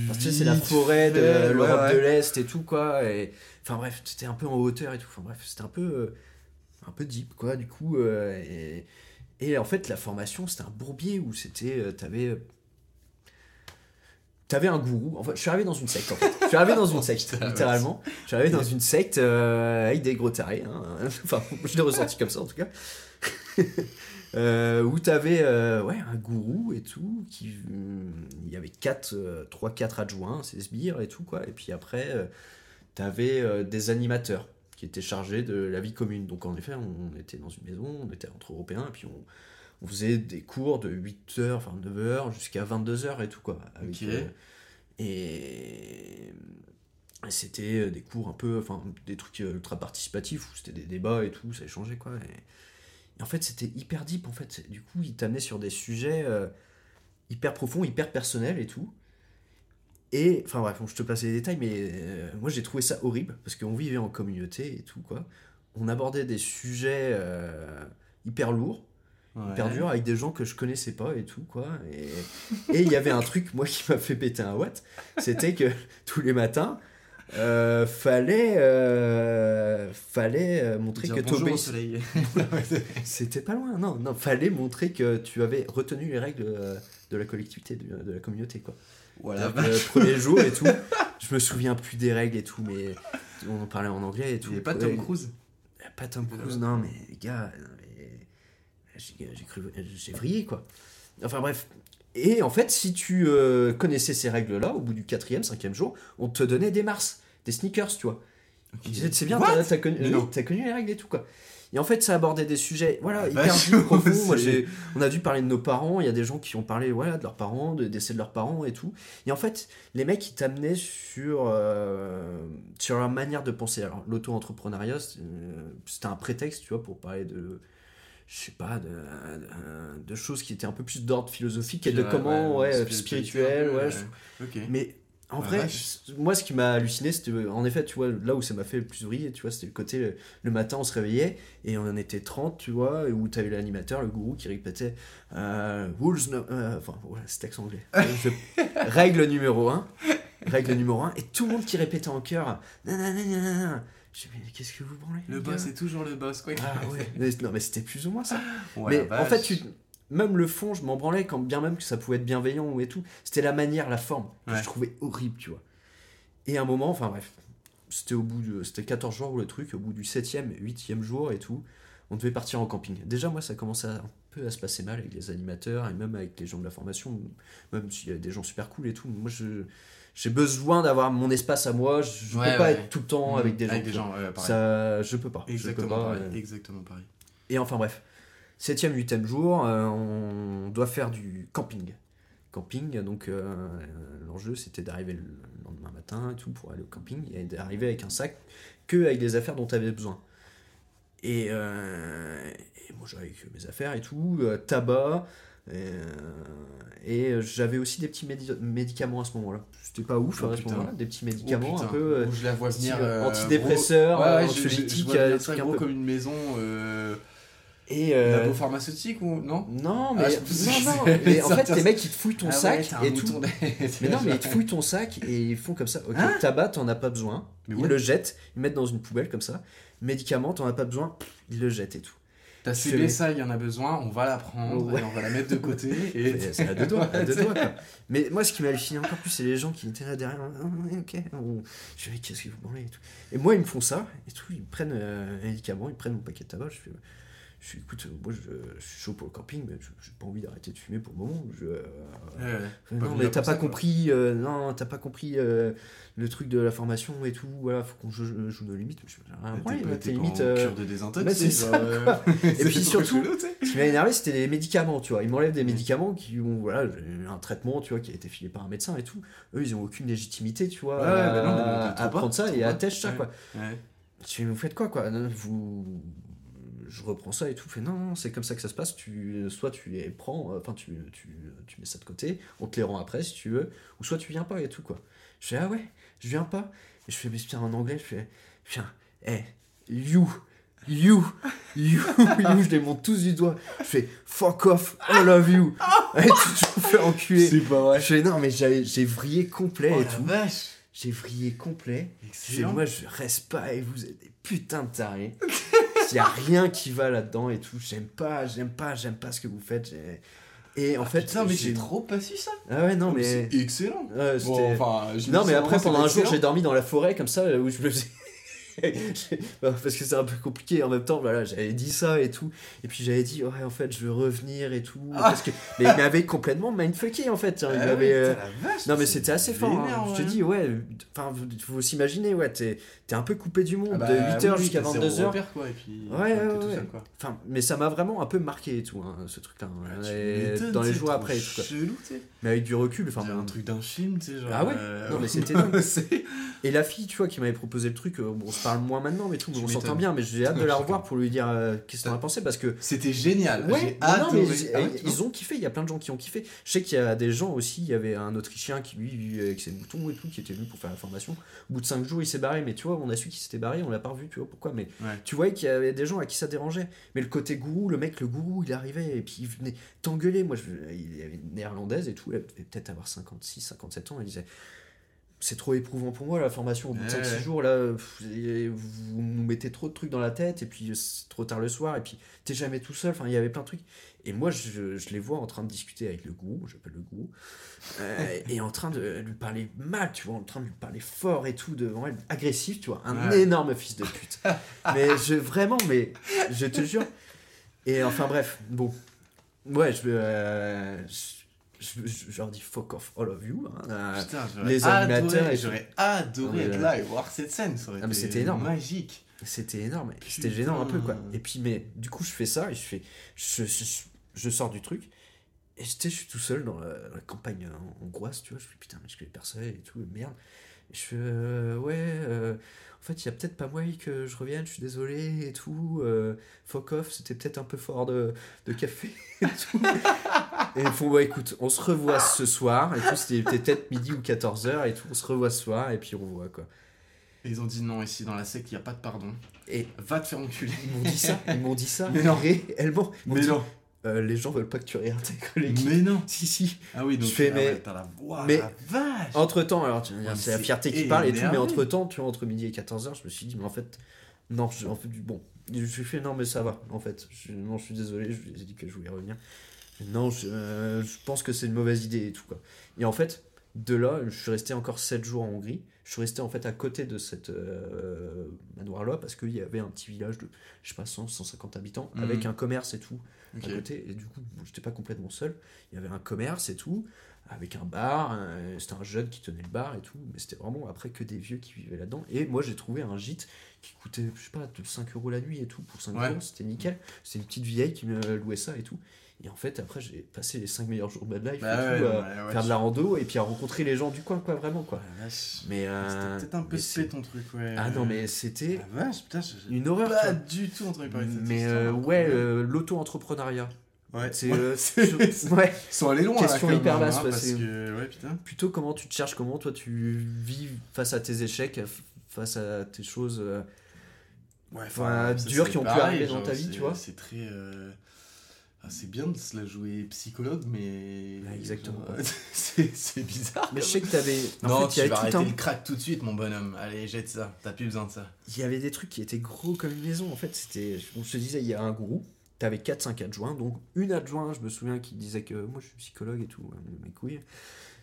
Parce que tu sais, c'est la forêt de l'Europe ouais, de l'Est et tout, quoi. Et... Enfin bref, c'était un peu en hauteur et tout. Enfin bref, c'était un peu. Euh, un peu deep, quoi, du coup. euh, et, et en fait, la formation, c'était un bourbier où c'était. euh, T'avais. T'avais un gourou. Enfin, je suis arrivé dans une secte, en fait. Je suis arrivé dans une secte, littéralement. Je suis arrivé dans une secte euh, avec des gros tarés. hein. Enfin, je l'ai ressenti comme ça, en tout cas. Euh, où t'avais euh, ouais, un gourou et tout. Qui, euh, il y avait 4, 3-4 adjoints, ces sbires et tout, quoi. Et puis après, euh, t'avais euh, des animateurs qui étaient chargés de la vie commune. Donc en effet, on était dans une maison, on était entre Européens, et puis on, on faisait des cours de 8h, enfin 9h jusqu'à 22h et tout, quoi. Avec, euh, et c'était euh, des cours un peu, enfin des trucs euh, ultra participatifs où c'était des débats et tout, ça échangeait quoi. Et, et en fait, c'était hyper deep en fait. Du coup, il t'amenait sur des sujets euh, hyper profonds, hyper personnels et tout. Et, enfin bref, bon, je te passe les détails, mais euh, moi j'ai trouvé ça horrible parce qu'on vivait en communauté et tout quoi. On abordait des sujets euh, hyper lourds, hyper durs avec des gens que je connaissais pas et tout quoi. Et il y avait un truc moi qui m'a fait péter un watt, c'était que tous les matins, euh, fallait euh, fallait euh, montrer Dire que. C'était pas loin, non, non, fallait montrer que tu avais retenu les règles de la collectivité, de, de la communauté, quoi. Voilà. Le premier jour et tout, je me souviens plus des règles et tout, mais on en parlait en anglais et tout. Il pas Tom Cruise. Pas Tom Cruise, non, mais les gars, j'ai cru, j'ai vrillé, quoi. Enfin bref. Et en fait, si tu euh, connaissais ces règles-là, au bout du quatrième, cinquième jour, on te donnait des Mars, des sneakers, tu vois. Disait, c'est bien, t'as connu, euh, t'as connu les règles et tout, quoi. Et en fait, ça abordait des sujets, voilà, Ah, hyper profonds. Moi, j'ai, on a dû parler de nos parents. Il y a des gens qui ont parlé, voilà, de leurs parents, de décès de leurs parents et tout. Et en fait, les mecs, ils t'amenaient sur, euh, sur leur manière de penser. Alors, l'auto-entrepreneuriat, euh, c'était un prétexte, tu vois, pour parler de, je sais pas, de, de, de choses qui étaient un peu plus d'ordre philosophique et de comment, ouais, ouais, spirituel, ouais. je- mais en Ah, vrai, moi, ce qui m'a halluciné, c'était en effet, tu vois, là où ça m'a fait le plus briller, tu vois, c'était le côté, le, le matin, on se réveillait et on en était 30, tu vois, et où tu avais l'animateur, le gourou, qui répétait euh, Rules, no- euh, enfin, voilà, c'est texte anglais. Je- règle numéro 1, règle numéro 1, et tout le monde qui répétait en chœur Nanana. Je mais qu'est-ce que vous branlez Le boss gars est toujours le boss, quoi. Ah ouais, mais, non, mais c'était plus ou moins ça Ouais, mais en fait, tu, même le fond, je m'en branlais quand bien même que ça pouvait être bienveillant ou et tout. C'était la manière, la forme que Ouais. je trouvais horrible, tu vois. Et à un moment, enfin bref, c'était au bout de. C'était 14 jours le truc, au bout du 7e, 8e jour et tout, on devait partir en camping. Déjà, moi, ça commençait un peu à se passer mal avec les animateurs et même avec les gens de la formation, même s'il y a des gens super cool et tout. Moi, je. J'ai besoin d'avoir mon espace à moi, je, je Ouais, peux pas être tout le temps Mmh, avec des gens. Avec des gens, ouais, pareil. Ça, je peux pas. je peux Exactement pas, pareil. euh, Exactement pareil. et enfin bref, septième, huitième jour, euh, on doit faire du camping. Camping, donc euh, l'enjeu c'était d'arriver le lendemain matin et tout pour aller au camping et d'arriver avec un sac que avec des affaires dont tu avais besoin. Et, euh, et moi j'avais que mes affaires et tout, euh, tabac, euh, et j'avais aussi des petits médi- médicaments à ce moment-là. C'était pas ouf Oh, hein, à ce moment-là, des petits médicaments Oh, un peu. Oh, je la vois venir. antidépresseurs. Ouais, ouais, je- je- je anxiolytiques, vois venir des ça trucs un gros peu. comme une maison. Et euh, Labo pharmaceutique ou non? Non, mais, Ah, non, non, mais en fait, les mecs, ils te fouillent ton Ah sac et tout. Mais non, mais ils te fouillent ton sac et ils font comme ça. Ok, Hein? tabac, t'en as pas besoin. Mais ils le jettent, ils mettent dans une poubelle comme ça. Médicaments, t'en as pas besoin, ils le jettent et tout. T'as fais- ça, il y en a besoin, on va la prendre Ouais. et on va la mettre de côté. Et... C'est à deux doigts, à deux doigts, quoi. Mais moi, ce qui m'a halluciné encore plus, c'est les gens qui étaient là derrière. Ouais, ok. on- Je mais qu'est-ce que vous branlez et tout. Et moi, ils me font ça et tout. Ils prennent euh, un médicament, ils prennent mon paquet de tabac. Je fais, je fais écoute, moi, je, je suis chaud pour le camping, mais je- j'ai pas envie d'arrêter de fumer pour le moment. Je, euh, Ouais, ouais. Euh, non, mais t'as pas compris, euh, non, t'as pas compris euh, le truc de la formation et tout. Voilà, faut qu'on joue, joue nos limites. Je ouais, pas- t'es limites. cure de désintox, bah, Et puis surtout-. Ce qui m'a énervé, c'était les médicaments, tu vois. Ils m'enlèvent des médicaments qui ont, voilà, un traitement, tu vois, qui a été filé par un médecin et tout. Eux, ils ont aucune légitimité, tu vois, ouais, bah non, à, à prendre ça et à têche ça, quoi. Tu vous faites quoi, quoi? Vous. Je reprends ça et tout. Fais, non, non, c'est comme ça que ça se passe. Tu, soit tu les prends, euh, enfin, tu, tu, tu mets ça de côté, on te les rend après si tu veux, ou soit tu viens pas et tout, quoi. Je fais, ah ouais, je viens pas. Et je fais, mais putain, en anglais, je fais, putain, eh, you, you, you, you, je les monte tous du doigt. Je fais, fuck off, I love you. Et tu te fais enculer. pas vrai. Je fais, non, mais j'ai vrillé complet Oh et la tout. vache. J'ai vrillé complet. Excellent. moi, je reste pas et vous êtes des putains de tarés. il y a rien qui va là-dedans et tout. J'aime pas, j'aime pas, j'aime pas ce que vous faites. Et en fait, Putain, mais j'ai- trop pas su ça. Ah ouais, non, mais. C'est excellent. Ouais, Bon, enfin, Non, mais après, pendant un jour, j'ai dormi dans la forêt comme ça, où je me faisais. Bah, Parce que c'est un peu compliqué en même temps, voilà, j'avais dit ça et tout, et puis j'avais dit, ouais, en fait, je veux revenir et tout, Ah. parce que. Mais il m'avait complètement mindfucké en fait, hein, il Ah m'avait. euh, Non, mais c'était assez fort, hein. je te dis, ouais, enfin, vous- faut s'imaginer, ouais, t'es t'es un peu coupé du monde, Ah bah, de 8h oui, jusqu'à t'as zéro 22h. repère, quoi, et puis, Ouais, ouais, ouais. seul, quoi. Enfin, mais ça m'a vraiment un peu marqué et tout, hein, ce truc-là. hein, Ah, dans les jours après tout, quoi. chelou. Mais avec du recul, enfin, un truc d'un film, tu sais, genre. Ah ouais? euh, Non, mais c'était dingue. Et la fille, tu vois, qui m'avait proposé le truc, euh, bon, parle moins maintenant, mais tout, mais on s'entend bien, mais j'ai hâte de la revoir pour lui dire euh, qu'est-ce qu'on a pensé, parce que. C'était génial. Ouais, non, mais Ah ils ont kiffé, il y a plein de gens qui ont kiffé. Je sais qu'il y a des gens aussi, il y avait un Autrichien qui lui avec ses boutons et tout, qui était venu pour faire la formation. Au bout de 5 jours, il s'est barré, mais tu vois, on a su qu'il s'était barré, on l'a pas revu, tu vois pourquoi, mais Ouais. tu voyais qu'il y avait des gens à qui ça dérangeait. Mais le côté gourou, le mec, le gourou, il arrivait et puis il venait t'engueuler. Moi, je, il y avait une néerlandaise et tout, elle devait peut-être avoir 56, 57 ans, elle disait c'est trop éprouvant pour moi la formation au bout de Ouais, 5-6 ouais. jours là vous nous mettez trop de trucs dans la tête et puis c'est trop tard le soir et puis t'es jamais tout seul enfin il y avait plein de trucs et moi je, je les vois en train de discuter avec le gourou j'appelle le gourou euh, et en train de lui parler mal tu vois en train de lui parler fort et tout devant elle agressif tu vois un Ouais. énorme fils de pute mais je vraiment mais je te jure et enfin bref bon ouais je euh, je, je- je- je leur dis fuck off all of you hein, euh, Putain, j'aurais les adoré- animateurs J'aurais adoré être là et voir cette scène. Ça aurait Ah, été énorme. Magique. C'était énorme. C'était gênant un peu, quoi. Et puis, mais du coup, je fais ça et je fais. Je, je, je sors du truc. Et je suis tout seul dans la, la campagne hongroise, tu vois. Je fais putain, mais je connais personne et tout, merde. Et je fais euh, ouais, euh, en fait, il y a peut-être pas moyen que je revienne, je suis désolé et tout. Euh, fuck off, c'était peut-être un peu fort de, de café et tout. et ils font, ouais, écoute, on se revoit ce soir. Et tout, c'était peut-être midi ou 14h et tout. On se revoit ce soir et puis on voit, quoi. Et ils ont dit non, ici dans la secte, il n'y a pas de pardon. Et Va te faire enculer. Ils m'ont dit ça, ils m'ont dit ça. Mais non. réellement. Mais dit, non. Euh, les gens veulent pas que tu réintègres l'équipe. Mais non. Si, si. Ah oui, donc Je fais, ah mais- ouais, la voix, mais- la vache. Entre temps, alors tu c'est la fierté qui parle et tout, mais entre temps, tu vois, entre midi et 14h, je me suis dit, mais en fait, non, je, en fait, bon. Je lui ai fait, non, mais ça va, en fait. Je, non, je suis désolé, je lui ai dit que je voulais revenir. Non, je, euh, je pense que c'est une mauvaise idée et tout, quoi. Et en fait, de là, je suis resté encore 7 jours en Hongrie. Je suis resté en fait à côté de cette euh, manoir-là parce qu'il y avait un petit village de, je sais pas, 100, 150 habitants Mhm. avec un commerce et tout à côté. Et du coup, j'étais pas complètement seul. Il y avait un commerce et tout, avec un bar. C'était un jeune qui tenait le bar et tout. Mais c'était vraiment après que des vieux qui vivaient là-dedans. Et moi, j'ai trouvé un gîte qui coûtait, je sais pas, de 5 euros la nuit et tout. Pour 5 Ouais. euros, c'était nickel. C'était une petite vieille qui me louait ça et tout. Et en fait, après, j'ai passé les 5 meilleurs jours de ma life Bah et ouais, tout, ouais, à ouais, faire de la rando et puis à rencontrer les gens du coin, quoi, vraiment, quoi. Ah. Mais. euh, C'était peut-être un peu spé ton truc, ouais. Ah non, mais c'était vache, putain, une horreur. pas quoi. du tout entendu parler de cette Mais euh, ouais, euh, l'auto-entrepreneuriat. ouais. C'est Ouais, euh, Ils sont allés loin, Question là, hyper vaste, hein, ouais, parce c'est- que, ouais, putain. plutôt comment tu te cherches, comment toi tu vis face à tes échecs, face à tes choses. euh, Ouais, Enfin, dures qui ont pu arriver dans ta vie, tu vois. C'est très. Euh, ah, c'est bien de se la jouer psychologue, mais. Ouais, exactement. c'est bizarre. Mais je sais que t'avais. Non, fait, tu vas arrêter un- le crack tout de suite, mon bonhomme. Allez, jette ça. T'as plus besoin de ça. Il y avait des trucs qui étaient gros comme une maison. En fait, c'était. On se disait, il y a un gourou. T'avais 4-5 adjoints. Donc, une adjoint, je me souviens, qui disait que moi, je suis psychologue et tout. euh, Mes couilles.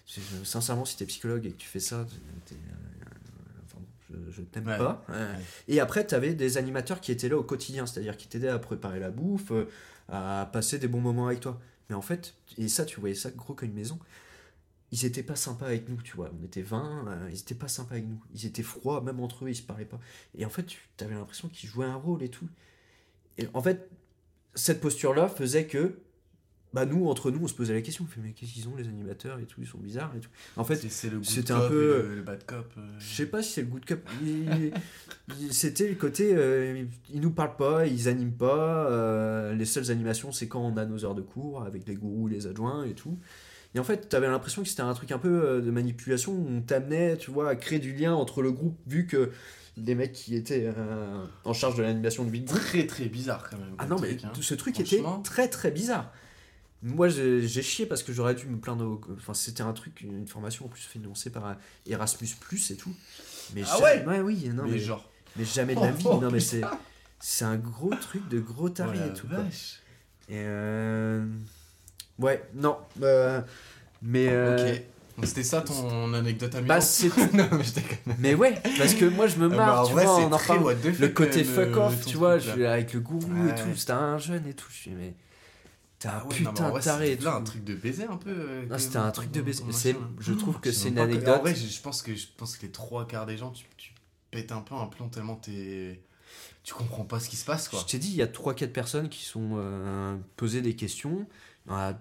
Je- Sincèrement, si t'es psychologue et que tu fais ça, t'es- euh, je, je t'aime Ouais. pas. Euh, Et après, t'avais des animateurs qui étaient là au quotidien. C'est-à-dire qui t'aidaient à préparer la bouffe, euh, à passer des bons moments avec toi. Mais en fait, et ça, tu voyais ça gros comme une maison. Ils étaient pas sympas avec nous, tu vois. On était 20, euh, ils étaient pas sympas avec nous. Ils étaient froids, même entre eux, ils se parlaient pas. Et en fait, tu avais l'impression qu'ils jouaient un rôle et tout. Et en fait, cette posture-là faisait que, bah, nous, entre nous, on se posait la question. On fait, mais qu'est-ce qu'ils ont, les animateurs et tout? Ils sont bizarres et tout. En fait, c'était un peu- le, le bad cop. euh. je sais pas si c'est le good cop. C'était le côté, euh, ils nous parlent pas, ils animent pas. euh, les seules animations, c'est quand on a nos heures de cours avec les gourous, les adjoints et tout. Et en fait, t'avais l'impression que c'était un truc un peu euh, de manipulation où on t'amenait, tu vois, à créer du lien entre le groupe, vu que les mecs qui étaient euh, en charge de l'animation de Group. Très très bizarre quand même. Ah non, mais truc, hein. ce truc était très très bizarre. Moi, j'ai chié parce que j'aurais dû me plaindre. au- Enfin, c'était un truc, une formation en plus financée par Erasmus et tout. Mais Ah jamais- oui, non, mais, mais, genre. mais jamais de la vie. Oh, non, mais c'est C'est un gros truc de gros taré Oh et tout. quoi. Et euh... Ouais, non. euh, Mais. euh, Ok. Donc c'était ça ton anecdote amusante Bah, c'est. non, mais je. Mais ouais, parce que moi je me Ah, bah, marre, en tu vrai, vois, on en the Le côté fuck off, tu vois, je avec le gourou et Ouais. tout, c'était un jeune et tout. Je suis, mais. T'es un Ah ouais, putain de taré c'était un truc de baiser un peu. euh, Non, quand c'était un truc de baiser. C'est, je trouve que c'est une que- anecdote. En vrai, je je pense que je pense que les trois quarts des gens, tu, tu pètes un peu un plomb tellement t'es. Tu comprends pas ce qui se passe quoi. Je t'ai dit, il y a 3-4 personnes qui sont euh, posées des questions. Il y en a-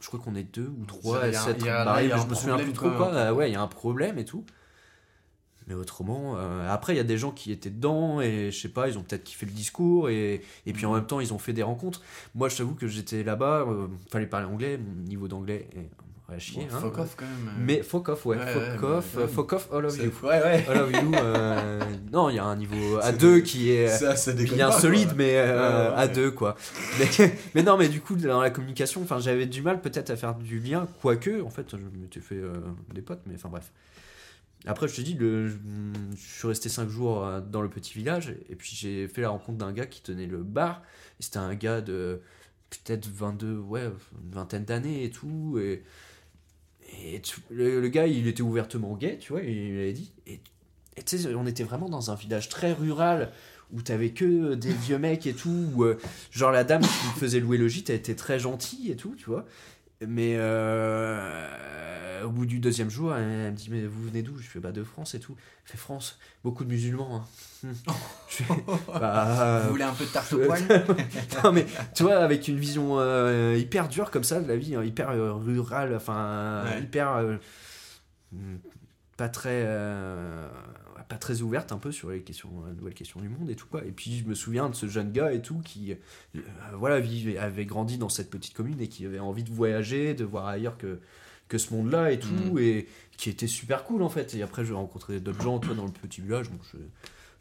je crois qu'on est deux ou trois à s'être je me souviens plus trop quoi. ouais, il y a un problème et tout. Mais autrement, euh, après, il y a des gens qui étaient dedans et je sais pas, ils ont peut-être kiffé le discours et, et puis en même temps, ils ont fait des rencontres. Moi, je t'avoue que j'étais là-bas, euh, fallait parler anglais, mon niveau d'anglais est à chier. Bon, hein. fuck off quand même. euh. Mais fuck off, ouais, Ouais, fuck ouais, off, ouais. fuck off, all of you. Ouais, ouais. All of you. euh, non, il y a un niveau C'est- A2 qui est Ça, ça bien pas, solide, quoi. mais euh, Ouais, ouais. à deux quoi. Mais, mais non, mais du coup, dans la communication, j'avais du mal peut-être à faire du lien, quoique, en fait, je m'étais fait des potes, mais enfin bref. Après, je te dis, je, suis resté 5 jours euh, dans le petit village, et puis j'ai fait la rencontre d'un gars qui tenait le bar, c'était un gars de peut-être 22, ouais, une vingtaine d'années et tout, et, et le, gars, il était ouvertement gay, tu vois, il l'avait dit, et tu sais, on était vraiment dans un village très rural où t'avais que des vieux mecs et tout. Euh, genre la dame qui faisait louer le gîte, elle était très gentille et tout, tu vois. Mais euh, au bout du deuxième jour, elle, elle me dit Mais vous venez d'où? Je fais Bah de France et tout. Elle fait France, beaucoup de musulmans. hein. Hmm. Je fais, bah, Vous voulez un peu de tarte au poil? Non mais tu vois avec une vision euh, hyper dure comme ça de la vie hein, hyper euh, rurale enfin Ouais. hyper hmm, pas très pas très ouverte un peu sur les questions euh, nouvelles questions du monde et tout quoi. Et puis je me souviens de ce jeune gars et tout qui euh, voilà vivait, avait grandi dans cette petite commune et qui avait envie de voyager de voir ailleurs que que ce monde là et tout Mhm. et qui était super cool en fait. Et après je rencontrais d'autres gens toi dans le petit village. Bon, je,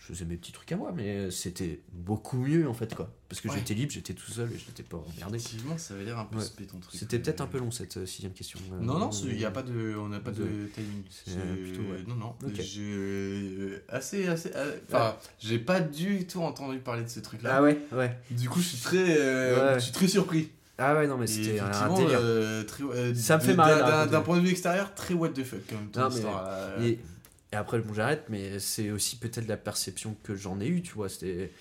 je faisais mes petits trucs à moi, mais c'était beaucoup mieux en fait, quoi. Parce que Ouais. j'étais libre, j'étais tout seul et je n'étais pas emmerdé. Effectivement, ça veut dire un peu Ouais. spé ton truc. C'était peut-être Euh, un peu long cette euh, sixième question. Euh, Non, non, il y a pas de, on n'a pas de, de- timing. euh, plutôt, ouais. Non, non. J'ai euh, assez, assez. euh, Enfin, j'ai pas du tout entendu parler de ce truc-là. Ah ouais, ouais. Du coup, je suis très, euh, je suis très surpris. Ah ouais, non, mais c'était un délire. euh, très, euh, Ça me fait marrer de d'un- point de vue extérieur, très what the fuck. Ton Non, mais- histoire, là. Et, et après, bon, j'arrête, mais c'est aussi peut-être la perception que j'en ai eue, tu vois. C'était.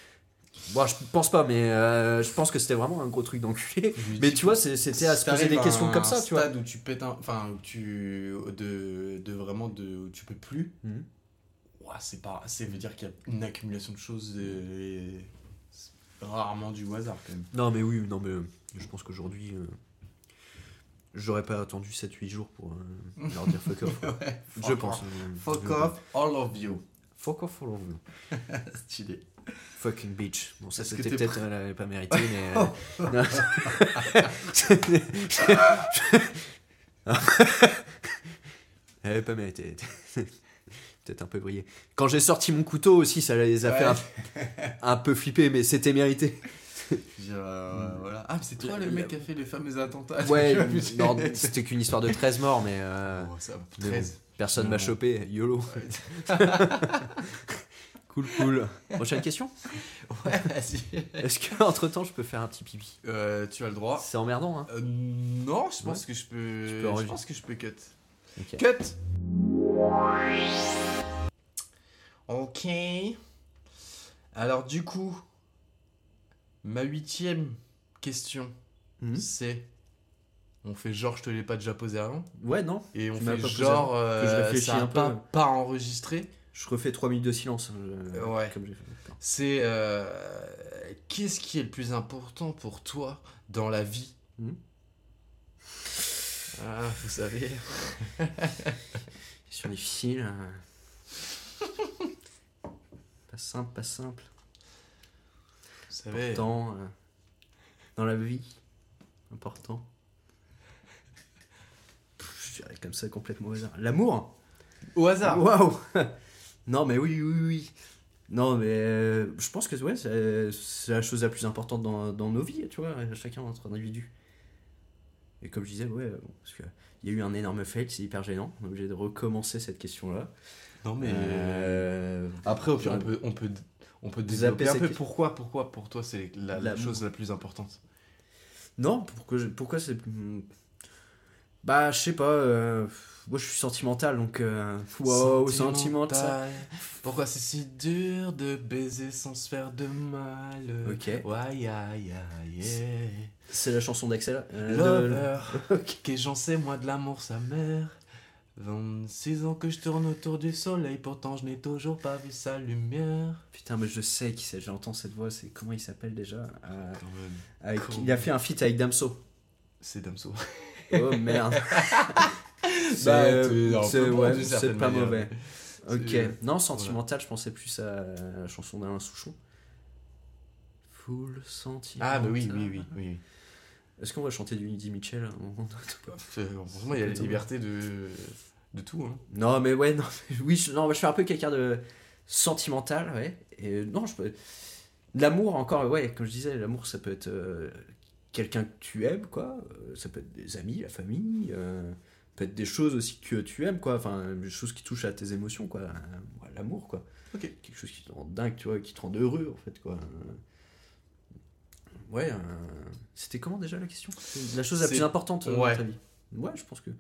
Bon, je pense pas, mais euh, je pense que c'était vraiment un gros truc d'enculé. Mais tu vois, c'était à se poser des questions un comme ça, tu vois. où tu pètes un. Enfin, où tu. De, de vraiment. De, où tu peux plus. Mhm. Ouah, c'est pas. Ça veut dire qu'il y a une accumulation de choses. et rarement du hasard quand même. Non, mais oui, non, mais euh, je pense qu'aujourd'hui. euh, J'aurais pas attendu 7-8 jours pour euh, leur dire fuck off. Ouais, je fuck pense. off. euh, Fuck je- off, all of you. Fuck off all of you. Stylé. Fucking bitch. Bon, ça c'était peut-être, elle avait pas mérité, mais. euh, elle avait pas mérité. peut-être un peu brillé. Quand j'ai sorti mon couteau aussi, ça les a fait un, un peu flipper, mais c'était mérité. Je veux dire, euh, voilà. Ah, mais c'est toi le mec qui a fait les fameux attentats. Ouais, non, c'était qu'une histoire de 13 morts, mais euh, Oh, ça va. mais bon, 13. personne m'a chopé. YOLO. cool, cool. Prochaine question? Ouais, vas-y. Est-ce que entre temps je peux faire un petit pipi? Euh, tu as le droit. C'est emmerdant, hein Euh, non, je pense Ouais. que je peux. Tu peux je pense que je peux cut. Ok. Cut Ok. Alors, du coup, ma huitième question, Mhm. c'est. On fait genre, je te l'ai pas déjà posé avant. Ouais, non Et on fait genre, euh, ça a un peu. pas, pas enregistré. Je refais 3 minutes de silence. euh, Ouais. C'est. euh, Qu'est-ce qui est le plus important pour toi dans la vie Mhm. Ah, vous savez. Question difficile. euh. pas simple, pas simple. Savez. Important. euh, Dans la vie. Important. Pff, Je dirais comme ça complètement au hasard. L'amour Au hasard. Waouh Non, mais oui, oui, oui. Non, mais euh, je pense que ouais, c'est la chose la plus importante dans, dans nos vies, tu vois, chacun notre individu. Et comme je disais, ouais, bon, parce que il y a eu un énorme fail, c'est hyper gênant. On est obligé de recommencer cette question-là. Non, mais. Euh, Après, au pire, on peut, on peut, On peut développer un peu que- pourquoi, pourquoi pour toi c'est la, chose la plus importante? Non, pourquoi, pourquoi c'est. Bah, je sais pas. euh, Moi, je suis sentimental, donc. euh, Wow, sentimental. Pourquoi c'est si dur de baiser sans se faire de mal? Ok. Ouais. C'est la chanson d'Axel. euh, de- Lover, que j'en sais moi de l'amour sa mère. 26 ans que je tourne autour du soleil, pourtant je n'ai toujours pas vu sa lumière. Putain, mais je sais qui c'est. J'entends cette voix. C'est comment il s'appelle déjà Euh, avec... Il a fait un feat avec Damso. C'est Damso. Oh merde. C'est Bah, ouais, certaine pas mauvais. Ok. Non, sentimental, je pensais plus à la chanson d'Alain Souchon. Full sentimental. Ah, bah oui, oui, oui. oui. Est-ce qu'on va chanter du Eddie Mitchell Franchement, il y a la liberté de, de tout. Hein. Non, mais ouais, non, oui, je, non, je suis un peu quelqu'un de sentimental, ouais. Et euh, non, je peux. L'amour, encore, ouais, comme je disais, l'amour, ça peut être euh, quelqu'un que tu aimes, quoi. Euh, Ça peut être des amis, la famille. euh, peut être des choses aussi que tu aimes, quoi. Enfin, des choses qui touchent à tes émotions, quoi. L'amour, quoi. Ok. Quelque chose qui te rend dingue, tu vois, qui te rend heureux, en fait, quoi. Euh, Ouais, euh, c'était comment déjà la question? La chose la C'est- plus importante euh, Ouais. dans ta vie Ouais, je pense que.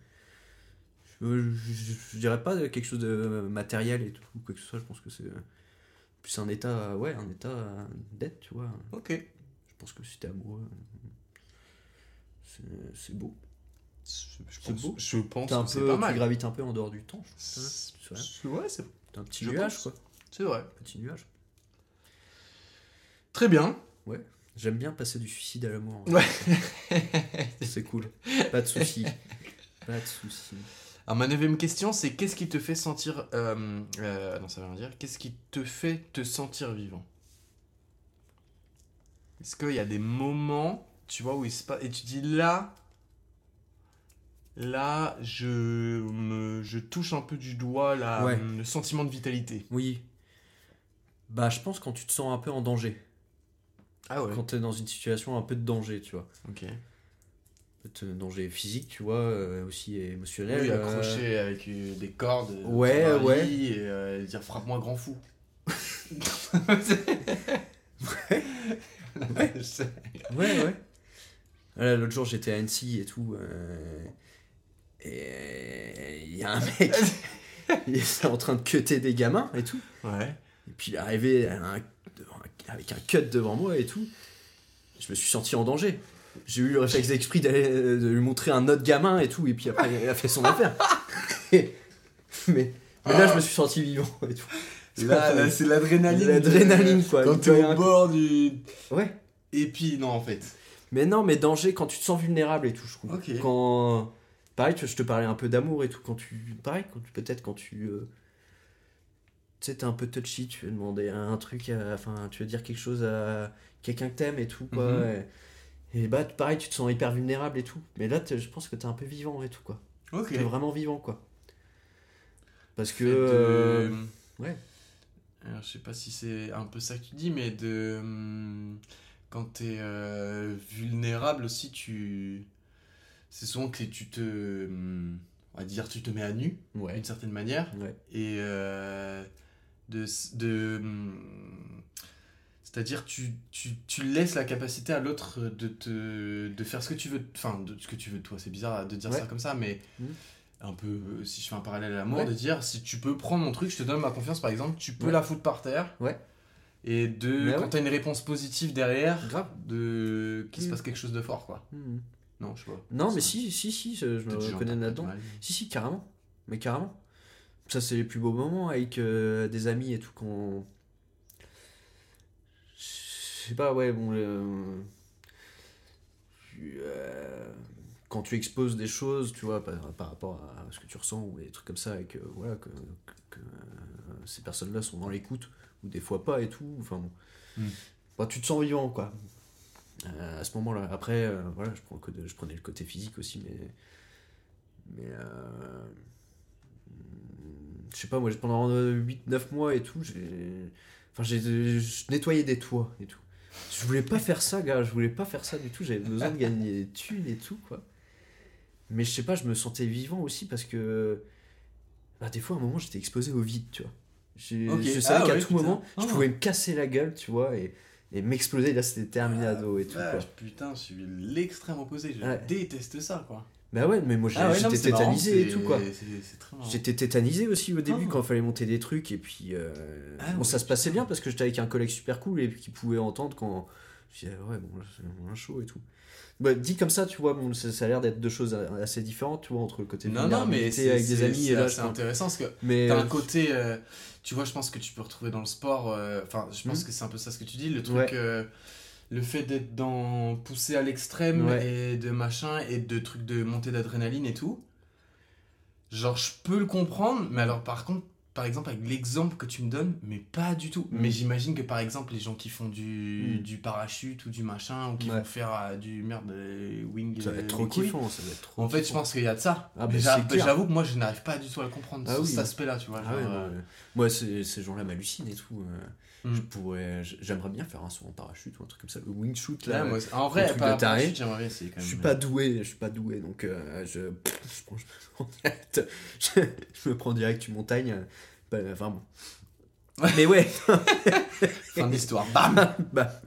Je, je- je- dirais pas quelque chose de matériel et tout, ou quoi que ce soit, je pense que c'est euh, plus un état, ouais, un état d'être, tu vois. Ok. Je pense que si t'es amoureux, c'est c'est beau. Je, C'est pense, beau. je pense un que c'est peu, pas tu mal. gravites un peu en dehors du temps, je. C'est C'est c'est- ouais, c'est T'es un petit nuage, pense. quoi. c'est vrai. Petit nuage. Très bien. J'aime bien passer du suicide à l'amour. Ouais. c'est cool. Pas de soucis. Pas de soucis. Alors, ma neuvième question, c'est qu'est-ce qui te fait sentir. Euh, euh, non, ça veut rien dire. Qu'est-ce qui te fait te sentir vivant? Est-ce qu'il y a des moments, tu vois, où il se passe. Et tu dis là. Là, je, me, je touche un peu du doigt la, Ouais. le sentiment de vitalité? Oui. Bah, je pense quand tu te sens un peu en danger. Ah ouais. Quand t'es dans une situation un peu de danger, tu vois. Ok. Peut-être danger physique, tu vois, euh, aussi émotionnel. Oui, euh, accroché avec euh, des cordes. Ouais, un ouais. Et dire frappe-moi grand fou. ouais. Ouais, ouais. Voilà, L'autre jour, j'étais à Annecy et tout. Et il y a un mec, il est en train de cutter des gamins et tout. Ouais. Et puis il est arrivé à un- avec un cut devant moi et tout. Je me suis senti en danger. J'ai eu le réflexe d'esprit d'aller euh, de lui montrer un autre gamin et tout. Et puis après, il a fait son affaire. Et- mais, mais là, je me suis senti vivant et tout. Là, là c'est l'adrénaline. L'adrénaline, quoi. Quand t'es au bord du. Ouais. Et puis, non, en fait. Mais non, mais danger quand tu te sens vulnérable et tout, je trouve. Quand. Pareil, je te parlais un peu d'amour et tout. Quand tu. Pareil, quand tu- peut-être quand tu. euh, Tu sais, t'es un peu touchy, tu veux demander un truc, à- enfin, tu veux dire quelque chose à quelqu'un que t'aimes et tout, quoi. Mhm. Et, et bah, pareil, tu te sens hyper vulnérable et tout. Mais là, je pense que t'es un peu vivant et tout, quoi. Ok. T'es vraiment vivant, quoi. Parce que. Euh, ouais. Alors, je sais pas si c'est un peu ça que tu dis, mais de. hum, Quand t'es euh, vulnérable aussi, tu. C'est souvent que tu te. hum, On va dire, tu te mets à nu, Ouais. d'une certaine manière. Ouais. Et. euh, de. de hum, c'est-à-dire, tu, tu, tu laisses la capacité à l'autre de, te, de faire ce que tu veux. Enfin, de ce que tu veux de toi. C'est bizarre de dire Ouais. ça comme ça, mais Mhm. un peu, euh, si je fais un parallèle à l'amour, Ouais. de dire si tu peux prendre mon truc, je te donne ma confiance par exemple, tu peux Ouais. la foutre par terre. Ouais. Et de, quand t'as une réponse positive derrière, Grave. de qu'il se Mhm. passe quelque chose de fort, quoi. Mhm. Non, je sais pas. Non, mais Ça- si, si, si, je, je me reconnais là-dedans. Si, si, carrément. Mais carrément. Ça, c'est les plus beaux moments avec euh, des amis et tout. Quand. Je sais pas, ouais, bon. euh, Quand tu exposes des choses, tu vois, par, par rapport à ce que tu ressens ou des trucs comme ça, et que, voilà, que, que- que, euh, ces personnes-là sont dans l'écoute, ou des fois pas et tout, enfin bon. Mm. Bah, tu te sens vivant, quoi. Euh, à ce moment-là. Après, euh, voilà, je, prends le je prenais le côté physique aussi, mais. Mais. euh, je sais pas, moi, pendant 8-9 mois et tout, j'ai. Enfin, j'ai je nettoyais des toits et tout. Je voulais pas faire ça, gars, je voulais pas faire ça du tout. J'avais besoin de gagner des thunes et tout, quoi. Mais je sais pas, je me sentais vivant aussi parce que. Bah, des fois, à un moment, j'étais exposé au vide, tu vois. Je savais Ah qu'à ouais, tout moment, je Ah. pouvais me casser la gueule, tu vois, et, et m'exploser. Là, c'était dos et tout. Ah, quoi. putain, je suis l'extrême opposé. Je Ouais. déteste ça, quoi. Bah ouais, mais moi Ah ouais, j'étais marrant, tétanisé et tout, quoi. J'étais tétanisé aussi au début Ah. quand il fallait monter des trucs et puis euh, Ah bon ça se passait bien parce que j'étais avec un collègue super cool et qui pouvait entendre quand je disais ouais bon c'est un show et tout. Bah, dit comme ça tu vois bon ça, ça a l'air d'être deux choses assez différentes tu vois entre le côté Non, non, mais avec des amis c'est et là intéressant parce que mais t'as euh, un côté. euh, tu vois, je pense que tu peux retrouver dans le sport. euh, Enfin, je pense Mhm. que c'est un peu ça ce que tu dis. Le truc. Ouais. euh, le fait d'être dans poussé à l'extrême Ouais. et de machin et de trucs de montée d'adrénaline et tout. Genre, je peux le comprendre, mais alors par contre, par exemple, avec l'exemple que tu me donnes, mais pas du tout. Mm. Mais j'imagine que par exemple, les gens qui font du, Mm. du parachute ou du machin, ou qui Ouais. vont faire euh, du merde, euh, wing. ça va euh, être trop kiffant ça va être trop En fait, je pense qu'il y a de ça. Ah, Mais bah, clair. J'avoue que moi, je n'arrive pas du tout à le comprendre Ah oui. cet aspect-là, tu vois. Ah genre, euh, ouais. moi ces, gens-là m'hallucinent et tout Mm. je pourrais j'aimerais bien faire un saut en parachute ou un truc comme ça le wing shoot là moi, en vrai, truc pas de taré. parachute, j'aimerais essayer quand Je même. suis pas doué, je suis pas doué, donc je, pff, je, prends, je, me prends direct, je, je me prends direct une montagne. Bah, enfin bon. Mais ouais, Fin d'histoire. Bam bah,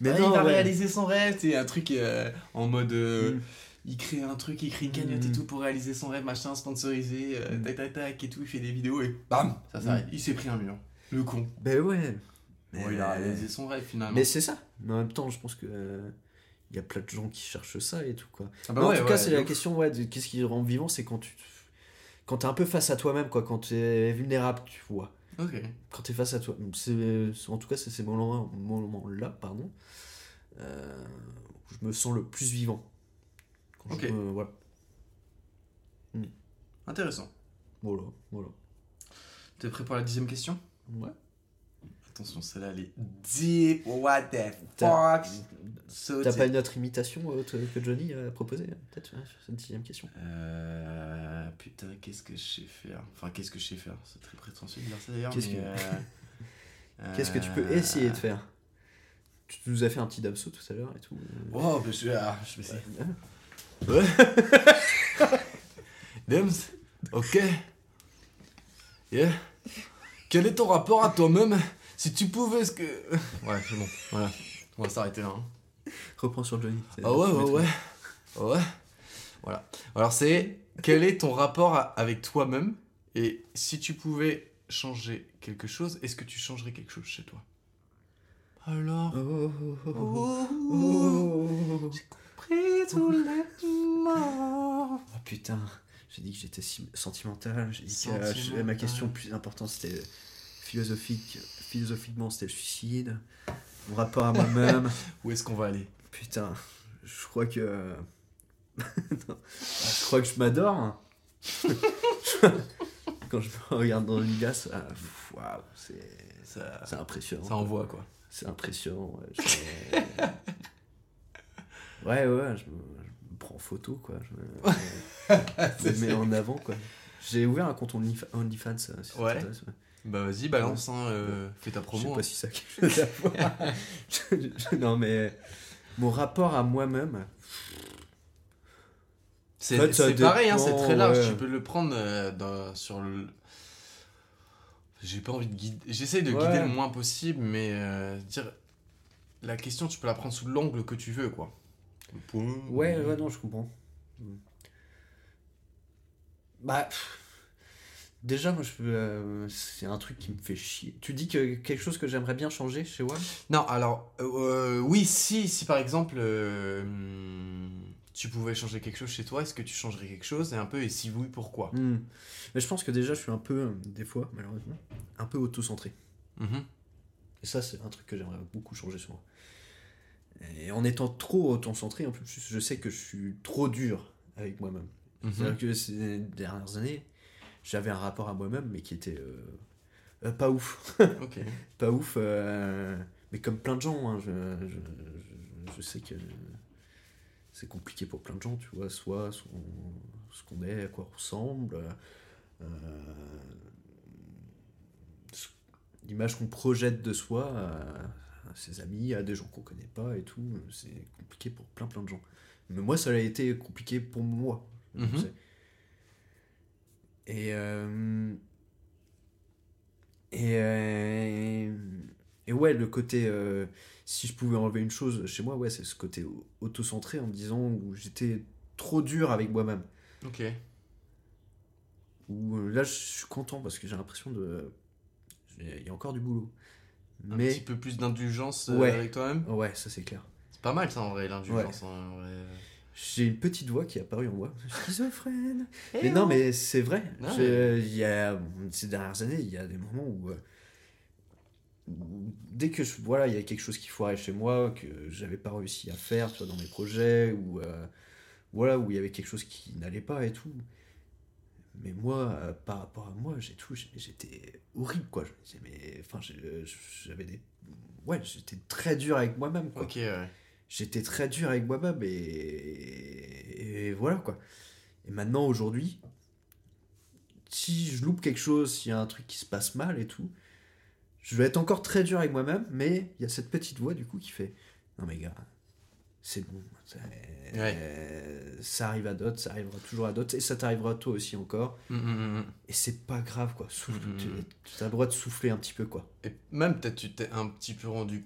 mais Ah, non, il va ouais. réaliser son rêve, c'est un truc euh, en mode. euh, Mm. Il crée un truc, il crée une cagnotte et Mm. tout pour réaliser son rêve, machin, sponsorisé, euh, Mm. tac tac tac et tout, il fait des vidéos et bam Ça s'arrête. Il s'est pris un mur. Le con. Ben ouais. Mais, Bon, il a réalisé son rêve finalement. mais c'est ça. Mais en même temps, je pense que il y a plein de gens qui cherchent ça et tout quoi. Ah bah ouais, en tout ouais, cas, c'est la question ouais, de qu'est-ce qui rend vivant, c'est quand tu quand t'es un peu face à toi-même quoi, quand t'es vulnérable, tu vois. Ok. quand tu es face à toi. C'est- En tout cas, c'est ces moments- moments-là, pardon, euh, où je me sens le plus vivant. Quand Ok. je me- voilà. Intéressant. Voilà, voilà. T'es prêt pour la dixième question? Ouais. Attention, celle-là elle est deep. What the fuck? So t'as pas une autre imitation autre que Johnny à proposer, peut-être, hein, sur cette dixième question? Euh, putain, qu'est-ce que je sais faire? Enfin, qu'est-ce que je sais faire? C'est très prétentieux de dire ça d'ailleurs. Qu'est-ce mais, que- euh, Qu'est-ce que tu peux euh, essayer de faire? Tu nous as fait un petit damso tout à l'heure et tout. Oh, bah, je, ah, je vais essayer. Ouais. Dems, ok. Yeah. Quel est ton rapport à toi-même? Si tu pouvais ce que. Ouais, c'est bon, voilà. On va s'arrêter là. hein. Reprends sur Johnny. Ah ouais, ouais, ouais. Ouais. Voilà. Alors, c'est quel est ton rapport à- avec toi-même? Et si tu pouvais changer quelque chose, est-ce que tu changerais quelque chose chez toi? Alors? Oh, oh, oh, oh, Oh, oh. pris tous les morts. Oh putain, j'ai dit que j'étais sentimental. J'ai dit que euh, Sentimental. ma question plus importante c'était philosophique. Philosophiquement, c'était le suicide. Mon rapport à moi-même. Où est-ce qu'on va aller? Putain, je crois que. Non. je crois que je m'adore. Quand je me regarde dans une glace, ah, waouh, c'est impressionnant. ça envoie quoi. C'est impressionnant. Ouais, je, ouais, ouais, je me, je me prends en photo, quoi. Je me, je me mets en avant, quoi. J'ai ouvert un compte Onlyf- OnlyFans, ça, si ouais. Bah vas-y, balance, hein, euh, fais ta Je sais promo. pas hein. si ça a quelque chose à voir. Je- je- non, mais mon rapport à moi-même, C'est En fait, pareil, hein, c'est très large. ouais. Tu peux le prendre euh, dans- sur le. J'ai pas envie de guider. J'essaye de Ouais. guider le moins possible, mais euh, dire. La question, tu peux la prendre sous l'angle que tu veux, quoi. Ouais, ouais, non, je comprends. Bah. pff, Déjà, moi, je euh, c'est un truc qui me fait chier. Tu dis que quelque chose que j'aimerais bien changer chez WAM? Non, alors, euh, oui, si, si par exemple, euh, tu pouvais changer quelque chose chez toi, est-ce que tu changerais quelque chose? Et un peu, et si oui, pourquoi? Hmm. Mais je pense que déjà, je suis un peu, des fois, malheureusement, un peu auto-centré. Mhm. Et ça, c'est un truc que j'aimerais beaucoup changer sur moi. Et en étant trop auto-centré, en plus, je sais que je suis trop dur avec moi-même. Mhm. C'est-à-dire que ces dernières années, j'avais un rapport à moi-même, mais qui était euh, euh, pas ouf. Pas ouf, euh, mais comme plein de gens, hein, je, je, je- sais que c'est compliqué pour plein de gens, tu vois, soit ce qu'on est, à quoi on ressemble, euh, l'image qu'on projette de soi à, à ses amis, à des gens qu'on connaît pas et tout, c'est compliqué pour plein plein de gens. Mais moi, ça a été compliqué pour moi. Et euh, Et, euh, et ouais, le côté. euh, si je pouvais enlever une chose chez moi, ouais, c'est ce côté au- auto-centré en me disant où j'étais trop dur avec moi-même. Ok. Où là, je suis content parce que j'ai l'impression de. Il y a encore du boulot. Un Mais. petit peu plus d'indulgence Ouais. avec toi-même. Ouais, ça c'est clair. C'est pas mal ça en vrai, l'indulgence. hein, en vrai. J'ai une petite voix qui est apparue en moi. Schizophrène. Eh mais non, mais c'est vrai. Ouais. Je- il y a, ces dernières années, il y a des moments où, euh, où dès que je, voilà, il y a quelque chose qui foirait chez moi, que j'avais pas réussi à faire, tu vois, dans mes projets, ou euh, voilà, où il y avait quelque chose qui n'allait pas et tout. Mais moi, euh, par rapport à moi, j'ai tout, j'étais horrible, quoi. Je me disais, mais, enfin, j'avais des, ouais, j'étais très dur avec moi-même, quoi Ok, ouais. J'étais très dur avec moi-même et... et voilà quoi. Et maintenant, aujourd'hui, si je loupe quelque chose, s'il y a un truc qui se passe mal et tout, je vais être encore très dur avec moi-même, mais il y a cette petite voix du coup qui fait Non, mais gars, c'est bon. Ça arrive à d'autres, ça arrivera toujours à d'autres, et ça t'arrivera toi aussi encore. Mm, mm, mm. Et c'est pas grave quoi. Souffle, tu as le droit de souffler un petit peu quoi. Et même peut-être tu t'es un petit peu rendu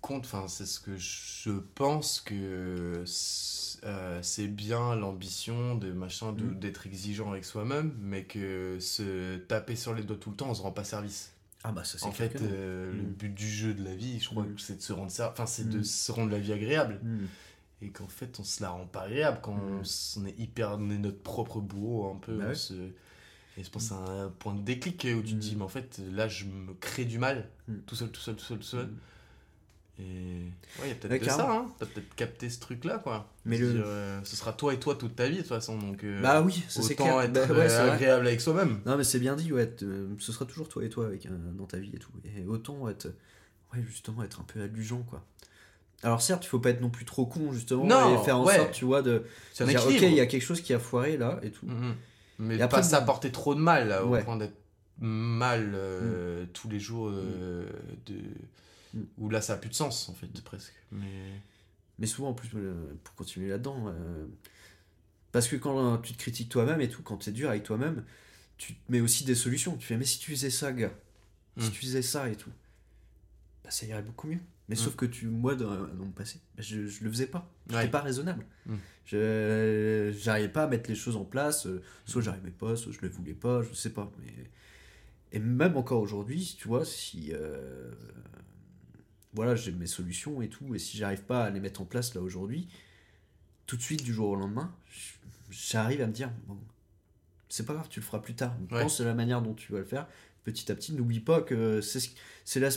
compte, enfin c'est ce que je pense que c'est euh, c'est bien l'ambition de machin, Mm. d'être exigeant avec soi-même, mais que se taper sur les doigts tout le temps, on se rend pas service. Ah bah ça c'est En fait, euh, le Mm. but du jeu de la vie, je crois Mm. que c'est de se rendre ser- enfin c'est de se rendre la vie agréable. Et qu'en fait, on se la rend pas agréable quand on, est hyper on est notre propre bourreau un peu. Bah on ouais. se- Et je pense c'est un point de déclic où tu te dis, mais en fait, là, je me crée du mal, Mm. tout seul, tout seul, tout seul, tout seul. Mm. Et ouais, il y a peut-être Ouais, de ça, hein. T'as peut-être capté ce truc-là, quoi. Mais le- dire, euh, ce sera toi et toi toute ta vie, de toute façon. Donc, euh, Bah oui, ça c'est autant clair. être Bah ouais, euh, c'est vrai. agréable avec soi-même. Non, mais c'est bien dit, ouais. euh, ce sera toujours toi et toi avec, un- dans ta vie et tout. Et autant être. Ouais, justement, être un peu indulgent, quoi. Alors, certes, il faut pas être non plus trop con, justement, Non, et faire en ouais. sorte, tu vois, de dire, ok, il y a quelque chose qui a foiré là et tout. Mhm. Mais Et pas après, s'apporter trop de mal, là, au point d'être mal euh, tous les jours euh, de... Mm. où là ça a plus de sens en fait presque mais Mais souvent, en plus, euh, pour continuer là-dedans, euh, parce que quand euh, tu te critiques toi-même et tout, quand tu es dur avec toi-même, tu te mets aussi des solutions. Tu fais, mais si tu faisais ça, gars, si Mm. tu faisais ça et tout, bah, ça irait beaucoup mieux. Mais Mm. sauf que tu, moi, dans, dans mon passé, bah, je, je le faisais pas. J'étais Ouais. pas raisonnable. Mm. Je J'arrivais pas à mettre les choses en place. euh, Soit j'arrivais pas, soit je le voulais pas, je sais pas. Mais... Et même encore aujourd'hui, tu vois, si. euh, Voilà, j'ai mes solutions et tout, et si j'arrive pas à les mettre en place là aujourd'hui, tout de suite, du jour au lendemain, j'arrive à me dire, bon, c'est pas grave, tu le feras plus tard. Ouais. Pense à la manière dont tu vas le faire. Petit à petit, n'oublie pas que c'est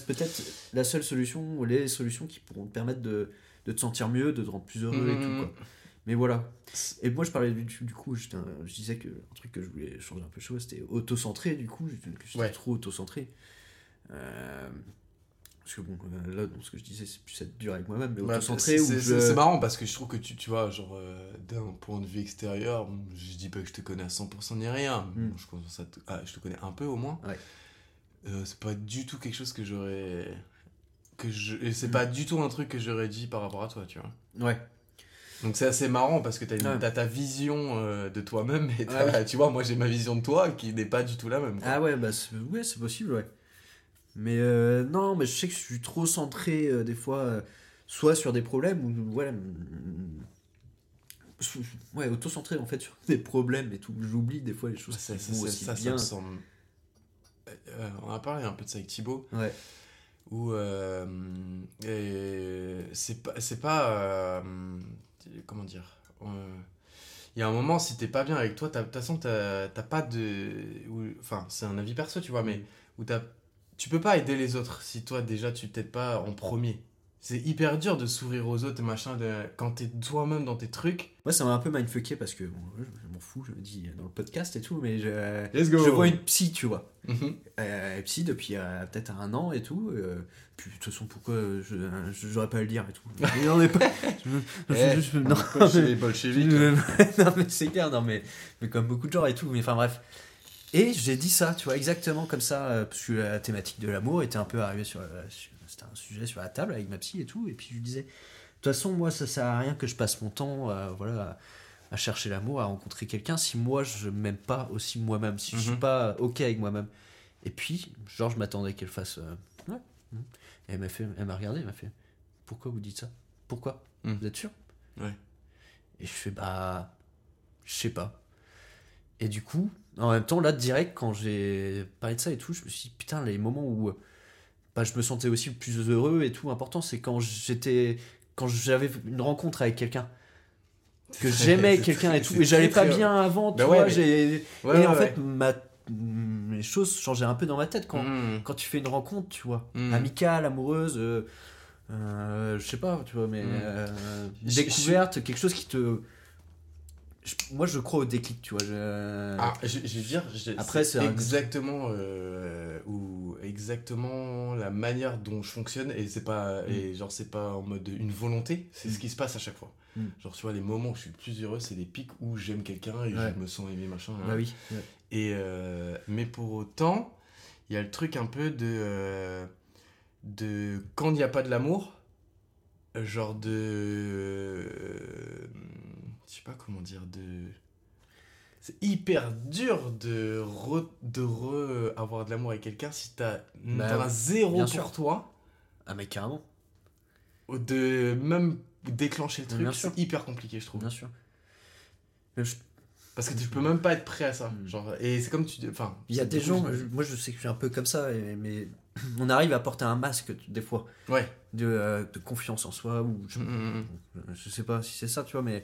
peut-être la seule solution, ou les solutions qui pourront te permettre de, de te sentir mieux, de te rendre plus heureux et tout. Mhm. Quoi. Mais voilà. Et moi, je parlais du, du coup, je disais que un truc que je voulais changer un peu de chose, c'était auto-centré, du coup, j'étais Ouais. trop auto-centré. Euh, parce que bon, euh, là, dans ce que je disais, c'est plus être dur avec moi-même, mais auto-centré c'est je... marrant parce que je trouve que tu, tu vois genre euh, d'un point de vue extérieur je dis pas que je te connais à 100% ni rien Mm. bon, je, commence à te- ah, je te connais un peu au moins Ouais. Euh, c'est pas du tout quelque chose que j'aurais que je c'est Mm. pas du tout un truc que j'aurais dit par rapport à toi tu vois Ouais. Donc c'est assez marrant parce que une- Ouais. t'as ta vision euh, de toi-même et t'as- tu vois moi j'ai ma vision de toi qui n'est pas du tout la même. quoi. Ah ouais, bah c'est ouais, c'est possible, ouais. Mais euh, non, mais je sais que je suis trop centré euh, des fois, euh, soit sur des problèmes ou mm, je- ouais, auto-centré en fait sur des problèmes et tout. J'oublie des fois les choses ça, qui ça, vont ça, aussi ça, ça bien. me semble. On a parlé un peu de ça avec Thibaut Ouais. où c'est pas c'est pas comment dire il y a un moment si t'es pas bien avec toi t'as- de toute façon t'as t'as pas de ou- enfin c'est un avis perso tu vois mais où t'as tu peux pas aider les autres si toi déjà tu t'aides pas en premier c'est hyper dur de s'ouvrir aux autres machin de, quand t'es toi-même dans tes trucs Moi, ça m'a un peu mindfucké parce que bon, je, je m'en fous, je me dis dans le podcast et tout, mais je, Let's go. je vois une psy, tu vois. Mhm. Euh, psy depuis euh, peut-être un an et tout. euh, puis de toute façon, pourquoi je je- j'aurais pas à le dire et tout. Mais non, mais pas. je- je- Eh, je- non, chez mais- hein. non mais c'est clair, non mais, mais comme beaucoup de gens et tout, mais enfin bref. Et j'ai dit ça, tu vois, exactement comme ça, euh, parce que la thématique de l'amour était un peu arrivée sur, la- sur- C'était un sujet sur la table avec ma psy et tout, et puis je lui disais, de toute façon, moi, ça sert à rien que je passe mon temps euh, voilà, à, chercher l'amour, à rencontrer quelqu'un, si moi, je m'aime pas aussi moi-même, si je suis Mhm. pas OK avec moi-même. Et puis, genre, je m'attendais qu'elle fasse. euh, ouais. mhm. Et elle m'a fait, elle m'a regardé, elle m'a fait. Pourquoi vous dites ça? Pourquoi? Mhm. Vous êtes sûr? Ouais. Et je fais bah, je sais pas. Et du coup, en même temps, là, direct, quand j'ai parlé de ça et tout, je me suis dit, putain, les moments où euh, bah, je me sentais aussi plus heureux et tout, important, c'est quand j'étais, quand j'avais une rencontre avec quelqu'un. Que j'aimais quelqu'un et tout, et j'allais pas bien avant, tu Bah ouais, vois, mais- j'ai... Ouais, et en ouais, fait, ma... les choses changeaient un peu dans ma tête quand, Mm. quand tu fais une rencontre, tu vois, Mm. amicale, amoureuse, euh, euh, je sais pas, tu vois, mais Mm. euh, découverte, quelque chose qui te. Je- moi, je crois au déclic, tu vois. je- Ah, je, je vais dire, je- Après, c'est un- exactement euh, ou exactement la manière dont je fonctionne et c'est pas Mm. et genre c'est pas en mode une volonté, c'est ce qui se passe à chaque fois. Mm. Genre tu vois les moments où je suis le plus heureux, c'est les pics où j'aime quelqu'un et Ouais. je me sens aimé machin. Bah hein. oui. ouais. Et euh, mais pour autant, il y a le truc un peu de euh, de quand il n'y a pas de l'amour, genre de je sais pas comment dire de c'est hyper dur de re, de re avoir de l'amour avec quelqu'un si t'as Bah as zéro pour sûr. toi Ah, mais carrément, de même déclencher le truc c'est hyper compliqué je trouve bien sûr. Mais je- parce que tu peux même pas être prêt à ça Mm. genre et c'est comme tu enfin Il y a des gens, je- moi je sais que je suis un peu comme ça, mais on arrive à porter un masque des fois ouais de, euh, de confiance en soi, ou je, Mm, mm, mm. je sais pas si c'est ça, tu vois, mais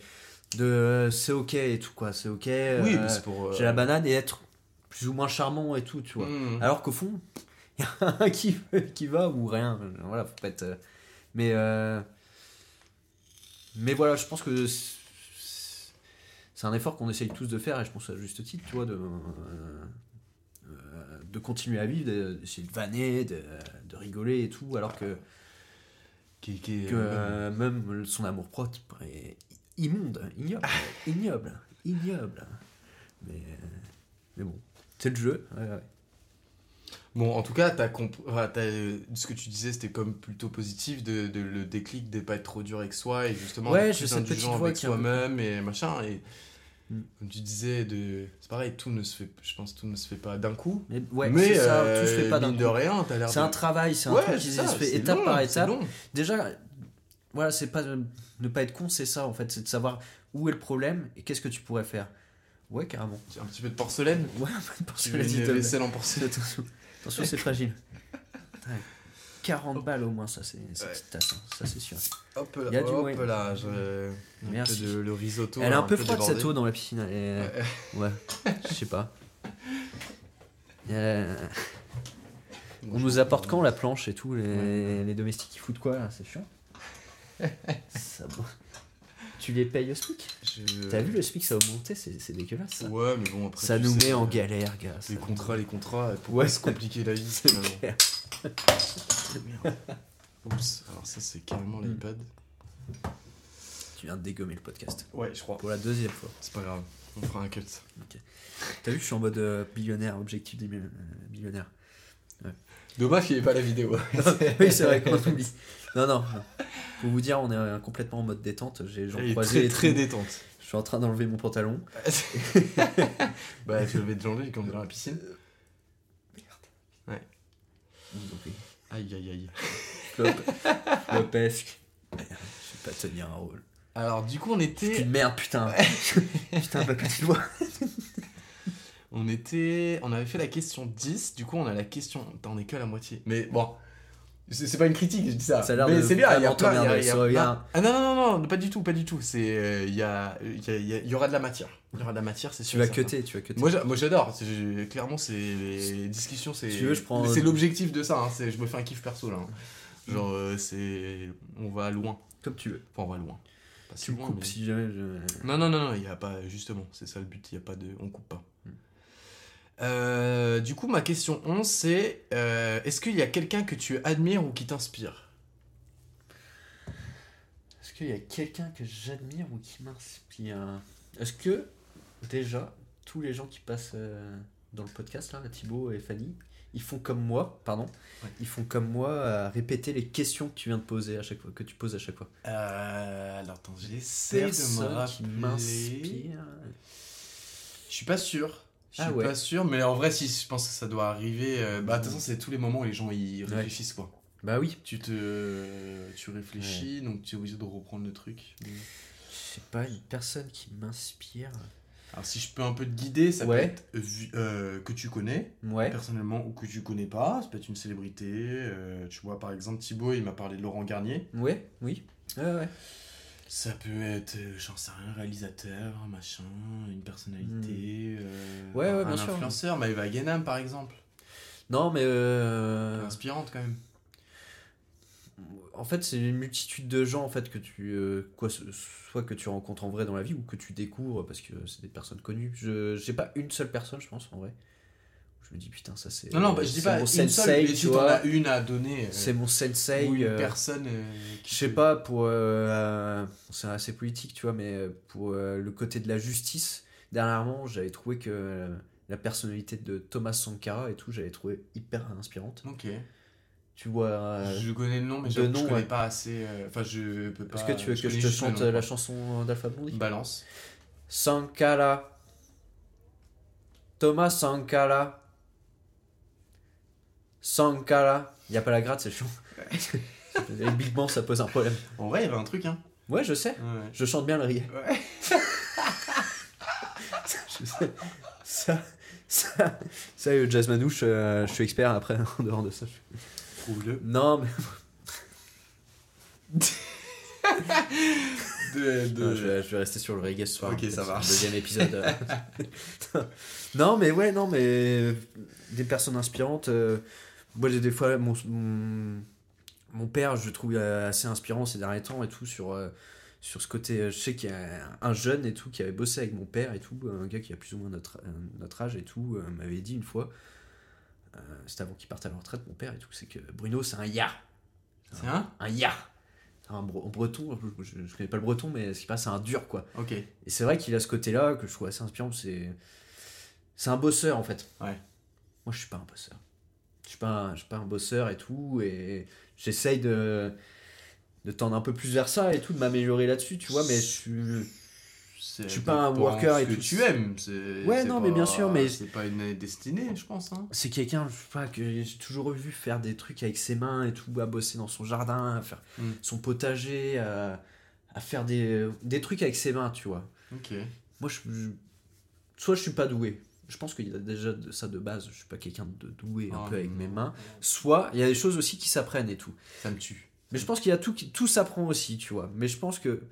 de euh, c'est ok et tout quoi, c'est ok. oui euh, mais c'est pour euh, j'ai la banane et être plus ou moins charmant et tout, tu vois. mm. Alors qu'au fond, il y a un qui, qui va ou rien. Voilà, faut pas être. Mais, mais voilà, je pense que c'est un effort qu'on essaye tous de faire et je pense à juste titre, tu vois, de, euh, de continuer à vivre, de- d'essayer de vanner, de, de rigoler et tout, alors que, euh, même son amour propre est immonde, ignoble, ignoble, ignoble. Mais, euh, mais bon, c'est le jeu. ouais, ouais. Bon, en tout cas, t'as comp- enfin, t'as- ce que tu disais, c'était comme plutôt positif, de, de le déclic de pas être trop dur avec soi et justement Ouais, plus indulgent avec soi-même et machin. Et Mm. comme tu disais, de... c'est pareil, tout ne se fait, je pense, tout ne se fait pas d'un coup. Mais, ouais, mais ça, euh, tout se fait pas d'un mine de coup. rien, C'est de... un travail, c'est un Ouais, truc qui se fait étape long, par étape. Déjà, voilà, c'est pas ne pas être con, c'est ça en fait, c'est de savoir où est le problème et qu'est-ce que tu pourrais faire. Ouais, carrément. Un petit peu de porcelaine. Ouais, un peu de porcelaine, une plaît. vaisselle en porcelaine. Attention, attention, c'est fragile. Putain, 40 balles au moins, ça c'est Ouais. tasse, hein, ça c'est sûr. Hop Il y a là, du hop moyen. là, je... Merci. de le risotto. Elle est un peu peu froide cette eau dans la piscine. est- Ouais, je sais pas. Euh, on nous apporte quand la planche et tout Les, les domestiques ils foutent quoi là C'est chiant. Ça, bon. Tu les payes au SMIC Je- T'as vu le SMIC ça a augmenté C'est dégueulasse ça. Ouais, mais bon, après. Ça nous sais, met en euh, galère, gars. Les contrats, les contrats, pourquoi Ouais. se compliquer la vie. Merde. Oups, alors ça c'est carrément Mm. l'iPad. Tu viens de dégommer le podcast. Ouais, je crois. Pour la deuxième fois. C'est pas grave, on fera un cut. T'as vu, je suis en mode euh, billionnaire, objectif des euh, millionnaires. Dommage qu'il n'y ait pas la vidéo. oui, c'est vrai qu'on oublie. Non, non, non. Pour vous dire, on est euh, complètement en mode détente. J'ai croisées. très très détente. Je suis en train d'enlever mon pantalon. bah, je vais te l'enlever quand on est dans la piscine. Donc, oui. Aïe aïe aïe. Flop. Flopesque. Je vais pas tenir un rôle. Alors, du coup, on était. Une merde, putain. putain, ma petite voix. On était. On avait fait la question 10, du coup, on a la question. T'en es que à la moitié. Mais bon. C'est pas une critique, je dis ça. A mais c'est bien, il y a plein. il y a- y a plein- regarde. Ah non, non, non, non, pas du tout, pas du tout. C'est. euh, Il y, a, il y, a- y a- y aura de la matière. Il y aura de la matière, c'est Tu sûr. vas et certain. cutter, tu vas cutter. Moi, j'a- moi j'adore. Clairement, c'est les discussions, c'est. Si tu veux, je prends- C'est l'objectif de ça. hein, Je me fais un kiff perso là. hein. Genre, euh, c'est. On va loin. Comme tu veux. Enfin, on va loin. Pas si Tu loin, coupes mais- si jamais je. Non, non, non, non, il y a pas. Justement, c'est ça le but. Il y a pas de. On coupe pas. Euh, du coup, ma question 11, c'est euh, est-ce qu'il y a quelqu'un que tu admires ou qui t'inspire? Est-ce qu'il y a quelqu'un que j'admire ou qui m'inspire? Est-ce que, déjà, tous les gens qui passent euh, dans le podcast, là, Thibaut et Fanny, ils font comme moi, pardon, Ouais. ils font comme moi à répéter les questions que tu viens de poser à chaque fois, que tu poses à chaque fois? Alors, attends, j'essaie de me Personne qui rappeler. m'inspire. Je suis pas sûr. Je Ah suis ouais. pas sûr, mais en vrai, si je pense que ça doit arriver. euh, Bah, de toute façon, c'est tous les moments où les gens y Ouais. réfléchissent, quoi. Bah oui. Tu te. Tu réfléchis, donc tu es obligé de reprendre le truc. Je sais pas, une personne qui m'inspire. Alors, si je peux un peu te guider, ça peut être vu- euh, que tu connais, personnellement, ou que tu connais pas. Ça peut être une célébrité. euh, tu vois, par exemple, Thibaut, il m'a parlé de Laurent Garnier. Ouais, oui. Ouais. Ça peut être, euh, j'en sais rien, réalisateur, machin, une personnalité. euh, Ouais, ouais, un bien sûr. influenceur, Maëva Guénam, par exemple. Non, mais. euh, Inspirante, quand même. En fait, c'est une multitude de gens en fait que tu euh, quoi, soit que tu rencontres en vrai dans la vie ou que tu découvres parce que c'est des personnes connues. Je j'ai pas une seule personne, je pense en vrai. Je me dis putain ça c'est Non, non, bah, je dis pas mon une sensei, seule, tu vois. as une à donner. euh, C'est mon sensei. ou une euh, personne. euh, qui Je sais pas pour euh, c'est assez politique, tu vois, mais pour le côté de la justice, dernièrement, j'avais trouvé que la personnalité de Thomas Sankara et tout, j'avais trouvé hyper inspirante. Ok. Tu vois je connais le nom, mais je, nom, connais ouais. pas assez. Enfin, je peux pas. Est-ce que tu veux que je te chante la chanson d'Alpha Blondie Balance. Sankara. Thomas Sankara. Sankara. Il n'y a pas la gratte, c'est chiant. Les Big Bang, ça pose un problème. En vrai, il y avait un truc, hein. Ouais, je sais. Ouais. Je chante bien le reggae. Ouais. Je sais. Ça, ça, ça, le jazz manouche, euh, je suis expert après, en dehors de ça. je- Trouve-le. Non, mais De, de- non, je, vais, je vais rester sur le reggae ce soir. Ok, ça marche. Deuxième épisode. non, mais ouais, non, mais des personnes inspirantes. euh, moi, j'ai des fois mon, mon, mon père, je le trouve assez inspirant ces derniers temps et tout sur. euh, sur ce côté, euh, je sais qu'il y a un jeune et tout qui avait bossé avec mon père et tout, un gars qui a plus ou moins notre, euh, notre âge et tout, m'avait dit une fois, euh, c'était avant qu'il parte à la retraite, mon père et tout, c'est que Bruno c'est un ya. C'est un? Un ya. Un bre- breton, je, je connais pas le breton, mais ce qui passe, c'est un dur quoi. Ok. Et c'est vrai qu'il a ce côté-là que je trouve assez inspirant. C'est, c'est un bosseur en fait. Ouais. Moi, je suis pas un bosseur. Je suis pas, un- je suis pas un bosseur et tout. Et j'essaye de, de tendre un peu plus vers ça et tout, de m'améliorer là-dessus, tu vois. Mais je suis. Je suis pas un worker ce et que tout. tu aimes. Ouais, non, mais bien pas- sûr, mais- C'est pas une destinée, je pense. Hein. C'est quelqu'un, je sais pas, que j'ai toujours vu faire des trucs avec ses mains et tout, à bosser dans son jardin, à faire Mm. son potager, à, à faire des, des trucs avec ses mains, tu vois. Ok. Moi, je, je- soit je suis pas doué. Je pense qu'il y a déjà de ça de base. Je suis pas quelqu'un de doué un Ah, peu avec non. mes mains. Soit il y a des choses aussi qui s'apprennent et tout. Ça me tue. Mais je pense qu'il y a tout qui tout s'apprend aussi, tu vois. Mais je pense que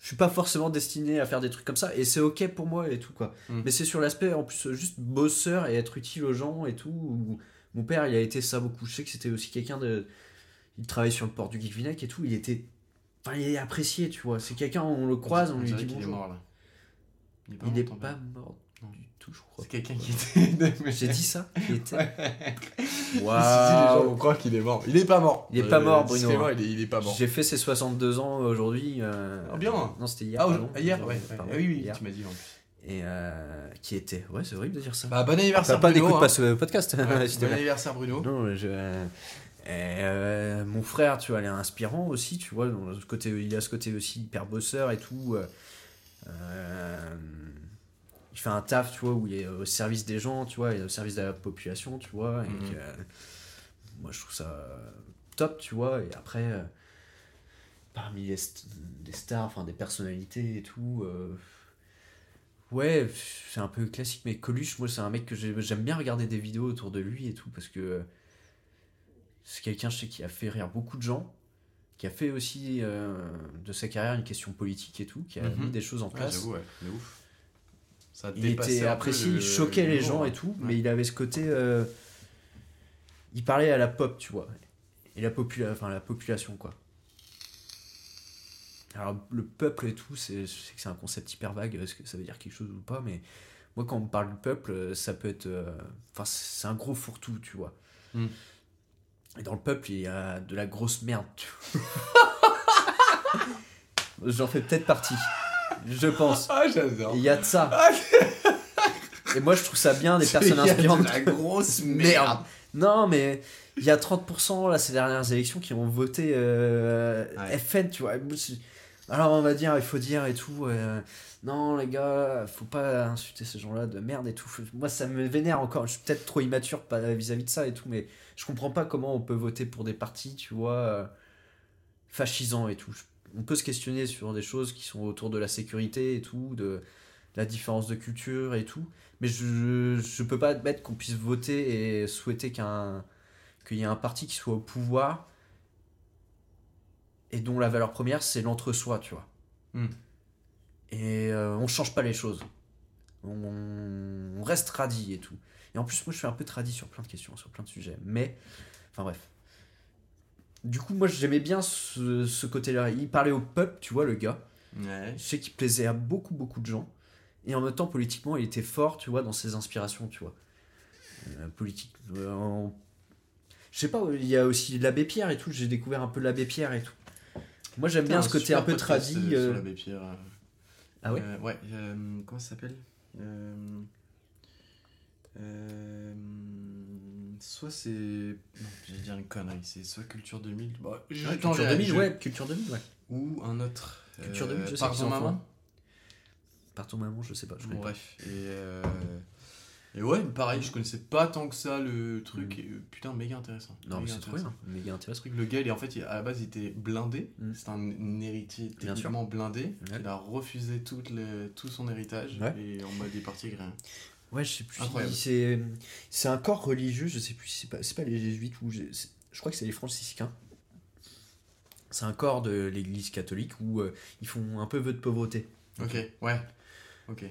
je suis pas forcément destiné à faire des trucs comme ça et c'est ok pour moi et tout quoi. Mm. Mais c'est sur l'aspect en plus juste bosseur et être utile aux gens et tout. où mon père il a été ça beaucoup. Je sais que c'était aussi quelqu'un de. Il travaillait sur le port du Guivinec et tout. Il était. Enfin, il est apprécié, tu vois. C'est quelqu'un, on le croise, on, lui dit qu'il est bonjour. mort là. Il est pas Il mort, est pas mort Non. du tout, je crois. C'est quelqu'un qui était. J'ai dit ça Il était. Si, les gens Waouh vont croire qu'il est mort. Il est pas mort. Il est pas mort, si Bruno. mort, il est, il est pas mort. J'ai fait ses 62 ans aujourd'hui. euh, Ah, bien. Non, c'était hier. Ah, pardon. hier, ouais. ouais. Pardon, Ah oui, oui, hier. tu m'as dit en plus. Et euh, qui était. Ouais, c'est horrible de dire ça. Bah, bon anniversaire, T'as pas Bruno. hein. pas ce podcast Ouais, bon anniversaire, Bruno. Non, je. euh, et, euh, mon frère, tu vois, il est inspirant aussi, tu vois. dans ce côté, il a ce côté aussi hyper bosseur et tout. euh, euh, il fait un taf, tu vois, où il est au service des gens, tu vois, il est au service de la population, tu vois. Et Mhm. que, euh, moi, je trouve ça top, tu vois. Et après, euh, parmi les, st- stars, enfin des personnalités et tout. euh, Ouais, c'est un peu classique, mais Coluche, moi, c'est un mec que j'ai- j'aime bien regarder des vidéos autour de lui et tout, parce que euh, c'est quelqu'un, je sais, qui a fait rire beaucoup de gens, qui a fait aussi euh, de sa carrière une question politique et tout, qui a Mhm. mis des choses en place. ouais. Ouf. Ça il était apprécié, le- il choquait les gens hein. et tout, Ouais. mais il avait ce côté. euh, il parlait à la pop, tu vois, et la, popula enfin, la population, quoi. Alors, le peuple et tout, c'est, je sais que c'est un concept hyper vague, est-ce que ça veut dire quelque chose ou pas, mais moi, quand on me parle du peuple, ça peut être. euh, Enfin, c'est un gros fourre-tout, tu vois. Mm. Et dans le peuple, il y a de la grosse merde, tu vois. J'en fais peut-être partie, je pense. Ah, j'adore. Il y a de ça. Et moi, je trouve ça bien, des Il y a personnes de inspirantes. La grosse Merde. Non, mais il y a 30% là, ces dernières élections qui ont voté euh, Ouais. FN, tu vois. Alors on va dire, il faut dire et tout, euh, non les gars, faut pas insulter ces gens-là de merde et tout. Moi ça me vénère encore, je suis peut-être trop immature vis-à-vis de ça et tout, mais je comprends pas comment on peut voter pour des partis, tu vois, euh, fascisants et tout. On peut se questionner sur des choses qui sont autour de la sécurité et tout, de la différence de culture et tout, mais je, je peux pas admettre qu'on puisse voter et souhaiter qu'un qu'il y ait un parti qui soit au pouvoir et dont la valeur première c'est l'entre-soi, tu vois. Hmm. Et euh, on change pas les choses. On, on reste radis et tout. Et en plus, moi je suis un peu tradit sur plein de questions, sur plein de sujets. Mais, enfin bref. Du coup, moi j'aimais bien ce, ce côté-là. Il parlait au peuple, tu vois, le gars. Ouais. Je sais qu'il plaisait à beaucoup, beaucoup de gens. Et en même temps, politiquement, il était fort, tu vois, dans ses inspirations, tu vois. Euh, politique. euh, en- Je sais pas, il y a aussi l'abbé Pierre et tout. J'ai découvert un peu l'abbé Pierre et tout. Moi, j'aime bien ce côté un peu tradit. euh, euh, l'abbé Pierre. Ah ouais Ouais, comment ça s'appelle? Euh, Soit c'est. Non, j'allais dire une connerie, c'est soit Culture 2000. Bah, je Ouais, t'en Culture verrai, 2000, je- ouais, Culture 2000, ouais. Ou un autre. Culture euh, 2000, je sais en font maman. un. Par ton maman, je sais pas. Je pas. bref. Et, euh, et ouais, pareil, je connaissais pas tant que ça le truc. Mm. et, euh, putain, méga intéressant. Non, mais Méga c'est trop bien. Méga intéressant. truc, le gars, il en fait, il- à la base, il était blindé. Mm. C'est un, héritier techniquement blindé. Ouais. Il a refusé tout, le, tout son héritage Ouais. et en mode il est parti rien. Ouais, je sais plus. C'est c'est un corps religieux, je sais plus si c'est pas, c'est pas les jésuites ou. Je crois que c'est les franciscains. C'est un corps de l'église catholique où euh, ils font un peu vœu de pauvreté. Ok, ouais. Ok.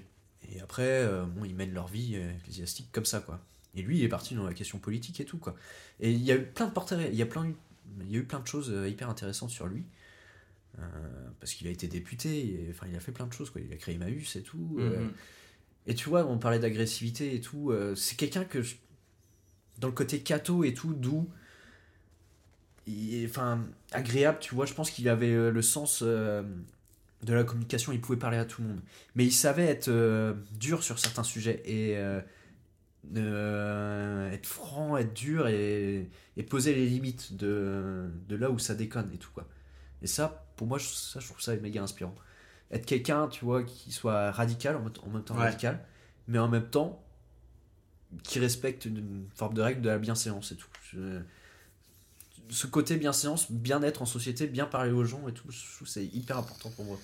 Et après, euh, bon, ils mènent leur vie euh, ecclésiastique comme ça, quoi. Et lui, il est parti dans la question politique et tout, quoi. Et il y a eu plein de portraits, il y a plein, il y a eu plein de choses hyper intéressantes sur lui. Euh, parce qu'il a été député, et- enfin, il a fait plein de choses, quoi. Il a créé Emmaüs et tout. Mhm. Et tu vois, on parlait d'agressivité et tout. euh, c'est quelqu'un que, dans le côté catho et tout, doux, enfin, agréable, tu vois. Je pense qu'il avait euh, le sens euh, de la communication, il pouvait parler à tout le monde. Mais il savait être dur sur certains sujets et être franc, être dur et, poser les limites de, de là où ça déconne et tout, quoi. Et ça, pour moi, ça, je trouve ça méga inspirant. Être quelqu'un, tu vois, qui soit radical, en même, temps Ouais. radical, mais en même temps qui respecte une, forme de règle de la bienséance et tout. Je- ce côté bienséance, bien-être en société, bien parler aux gens et tout, je trouve que c'est hyper important pour moi.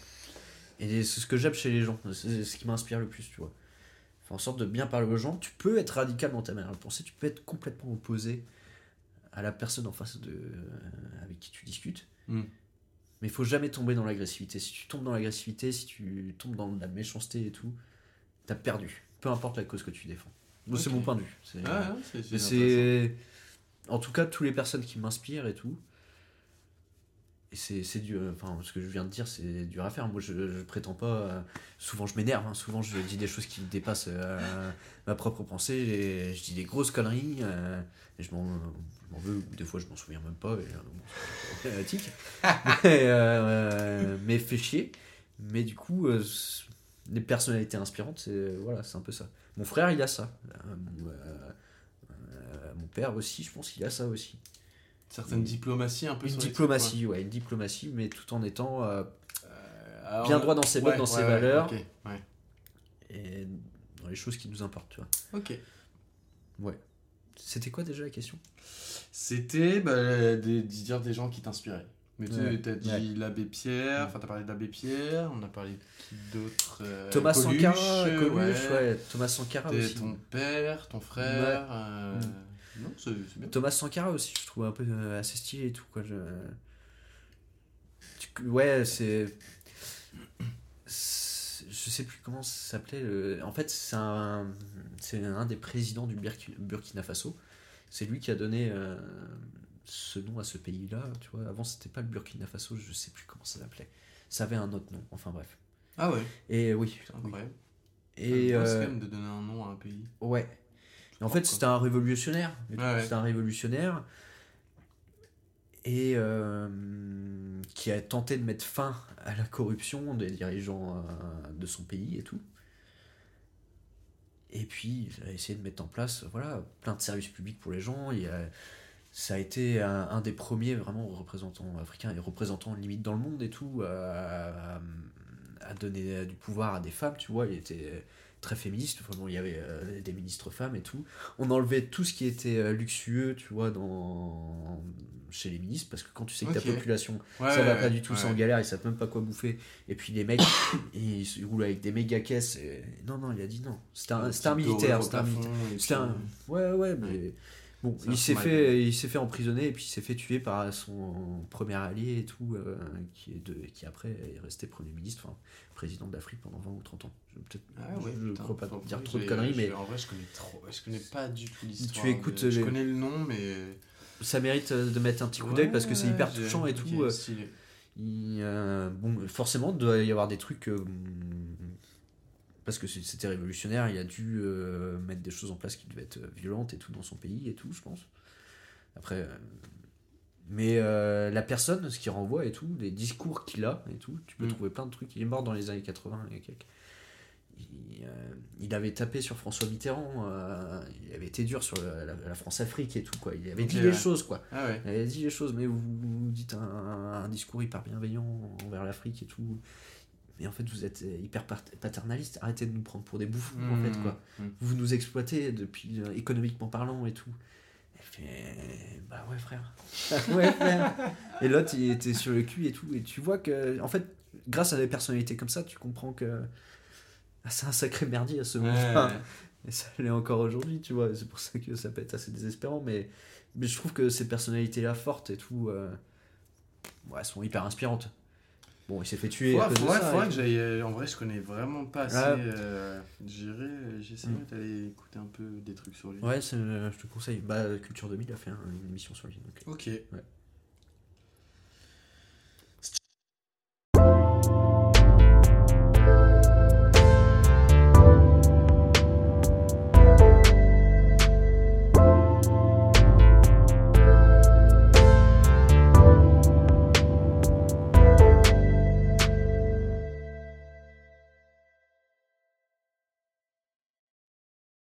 Et c'est ce que j'aime chez les gens, c'est ce qui m'inspire le plus, tu vois. Faire en sorte de bien parler aux gens. Tu peux être radical dans ta manière de penser, tu peux être complètement opposé à la personne en face de euh, avec qui tu discutes. Mm. Mais il faut jamais tomber dans l'agressivité. Si tu tombes dans l'agressivité, si tu tombes dans la méchanceté et tout, t'as perdu. Peu importe la cause que tu défends. C'est mon point de vue. C'est- Ah, ouais, c'est- c'est. En tout cas, toutes les personnes qui m'inspirent et tout. Et c'est c'est dur. Enfin, ce que je viens de dire, c'est dur à faire. Moi, je, je prétends pas. euh, souvent, je m'énerve. hein. Souvent, je dis des choses qui dépassent euh, ma propre pensée. Et je dis des grosses conneries. euh, et je m'en je m'en veux. Des fois, je m'en souviens même pas. Et, euh, mais, mais fait chier. Mais du coup, les personnalités inspirantes, c'est voilà, c'est un peu ça. Mon frère, il a ça. Mon, mon père aussi, je pense qu'il a ça aussi. Certaines diplomaties un peu Une sur diplomatie, ouais, une diplomatie, mais tout en étant euh. Euh, alors, bien euh, droit dans ses bottes, ouais, dans ouais, ses ouais, valeurs, ouais. et dans les choses qui nous importent, tu vois. Ok. C'était quoi déjà la question? C'était bah, des, dire des gens qui t'inspiraient. Mais tu Ouais, as dit ouais. l'abbé Pierre, enfin t'as parlé de l'abbé Pierre, on a parlé de d'autres euh, Thomas Sankara, Coluche, ouais. ouais, Thomas Sankara aussi. ton père, ton frère. euh, Mm. Non, c'est c'est bien. Thomas Sankara aussi, je trouve un peu euh, assez stylé et tout, quoi. Je... Ouais, c'est. Je sais plus comment ça s'appelait. le- En fait, c'est un... c'est un des présidents du Burki- Burkina Faso. C'est lui qui a donné euh, ce nom à ce pays-là. Tu vois, avant, c'était pas le Burkina Faso, je sais plus comment ça s'appelait. Ça avait un autre nom, enfin bref. Ah ouais, Et oui. c'est incroyable. Et. C'est euh, quand même de donner un nom à un pays. Ouais. En fait, c'était un révolutionnaire. Ouais. C'était un révolutionnaire. Et euh, qui a tenté de mettre fin à la corruption des dirigeants euh, de son pays et tout. Et puis, il a essayé de mettre en place voilà, plein de services publics pour les gens. Il a, ça a été un, un des premiers vraiment représentants africains et représentants limite dans le monde et tout à, à- à donner du pouvoir à des femmes, tu vois. Il était très féministe. Vraiment, il y avait euh, des ministres femmes et tout. On enlevait tout ce qui était euh, luxueux, tu vois, dans chez les ministres parce que quand tu sais que ta population Ouais, ça va ouais, pas du tout, ouais. c'est en galère, ils savent même pas quoi bouffer. Et puis les mecs, ils se roulent avec des méga caisses. et- Non, non, il a dit non. C'était un, un Petit militaire. C'était un militaire. un... Ouais, ouais, mais. Bon, Ça il s'est fait, il s'est fait emprisonner et puis il s'est fait tuer par son premier allié et tout, euh, qui, est de, qui après est resté Premier ministre, enfin président de l'Afrique pendant 20 ou 30 ans. Je, peut-être, Ah ouais, je ne putain, crois pas dire trop de conneries, mais En vrai, je connais trop. Je connais pas du tout l'histoire. Tu écoutes de- Je les- connais le nom, mais. ça mérite euh, de mettre un petit coup d'œil parce que c'est hyper touchant et tout. euh. Il, euh, bon, forcément, il doit y avoir des trucs. euh, parce que c'était révolutionnaire, il a dû euh, mettre des choses en place qui devaient être violentes et tout dans son pays et tout, je pense. Après. euh, mais euh, la personne, ce qu'il renvoie et tout, les discours qu'il a et tout, tu peux Mm. trouver plein de trucs. Il est mort dans les années 80 et quelques. Il, euh, il avait tapé sur François Mitterrand, euh, il avait été dur sur la, la- la France-Afrique et tout, quoi. Il avait dit ouais. les choses, quoi. Ah ouais. Elle a dit les choses, mais vous, vous dites un, un discours hyper bienveillant envers l'Afrique et tout. Mais en fait, vous êtes hyper pat- paternaliste. Arrêtez de nous prendre pour des bouffons, en fait, quoi. Mmh. Vous nous exploitez depuis euh, économiquement parlant et tout. Elle fait, bah ouais, frère. ouais, frère. Et l'autre, il était sur le cul et tout. Et tu vois que, en fait, grâce à des personnalités comme ça, tu comprends que ah, c'est un sacré merdier à ce moment. Ouais. Et ça l'est encore aujourd'hui, tu vois. C'est pour ça que ça peut être assez désespérant. Mais, mais je trouve que ces personnalités-là, fortes et tout, euh, ouais, sont hyper inspirantes. Bon, il s'est fait tuer. à Faudrait, cause de faudrait- ça, faudrait et que j'aille. euh, En vrai, je connais vraiment pas assez. Ah. euh, J'irai. J'essaierai Mm. d'aller écouter un peu des trucs sur lui. Ouais, c'est- je te conseille. Bah, Culture 2000 a fait un- une émission sur lui. donc, Ok. ouais.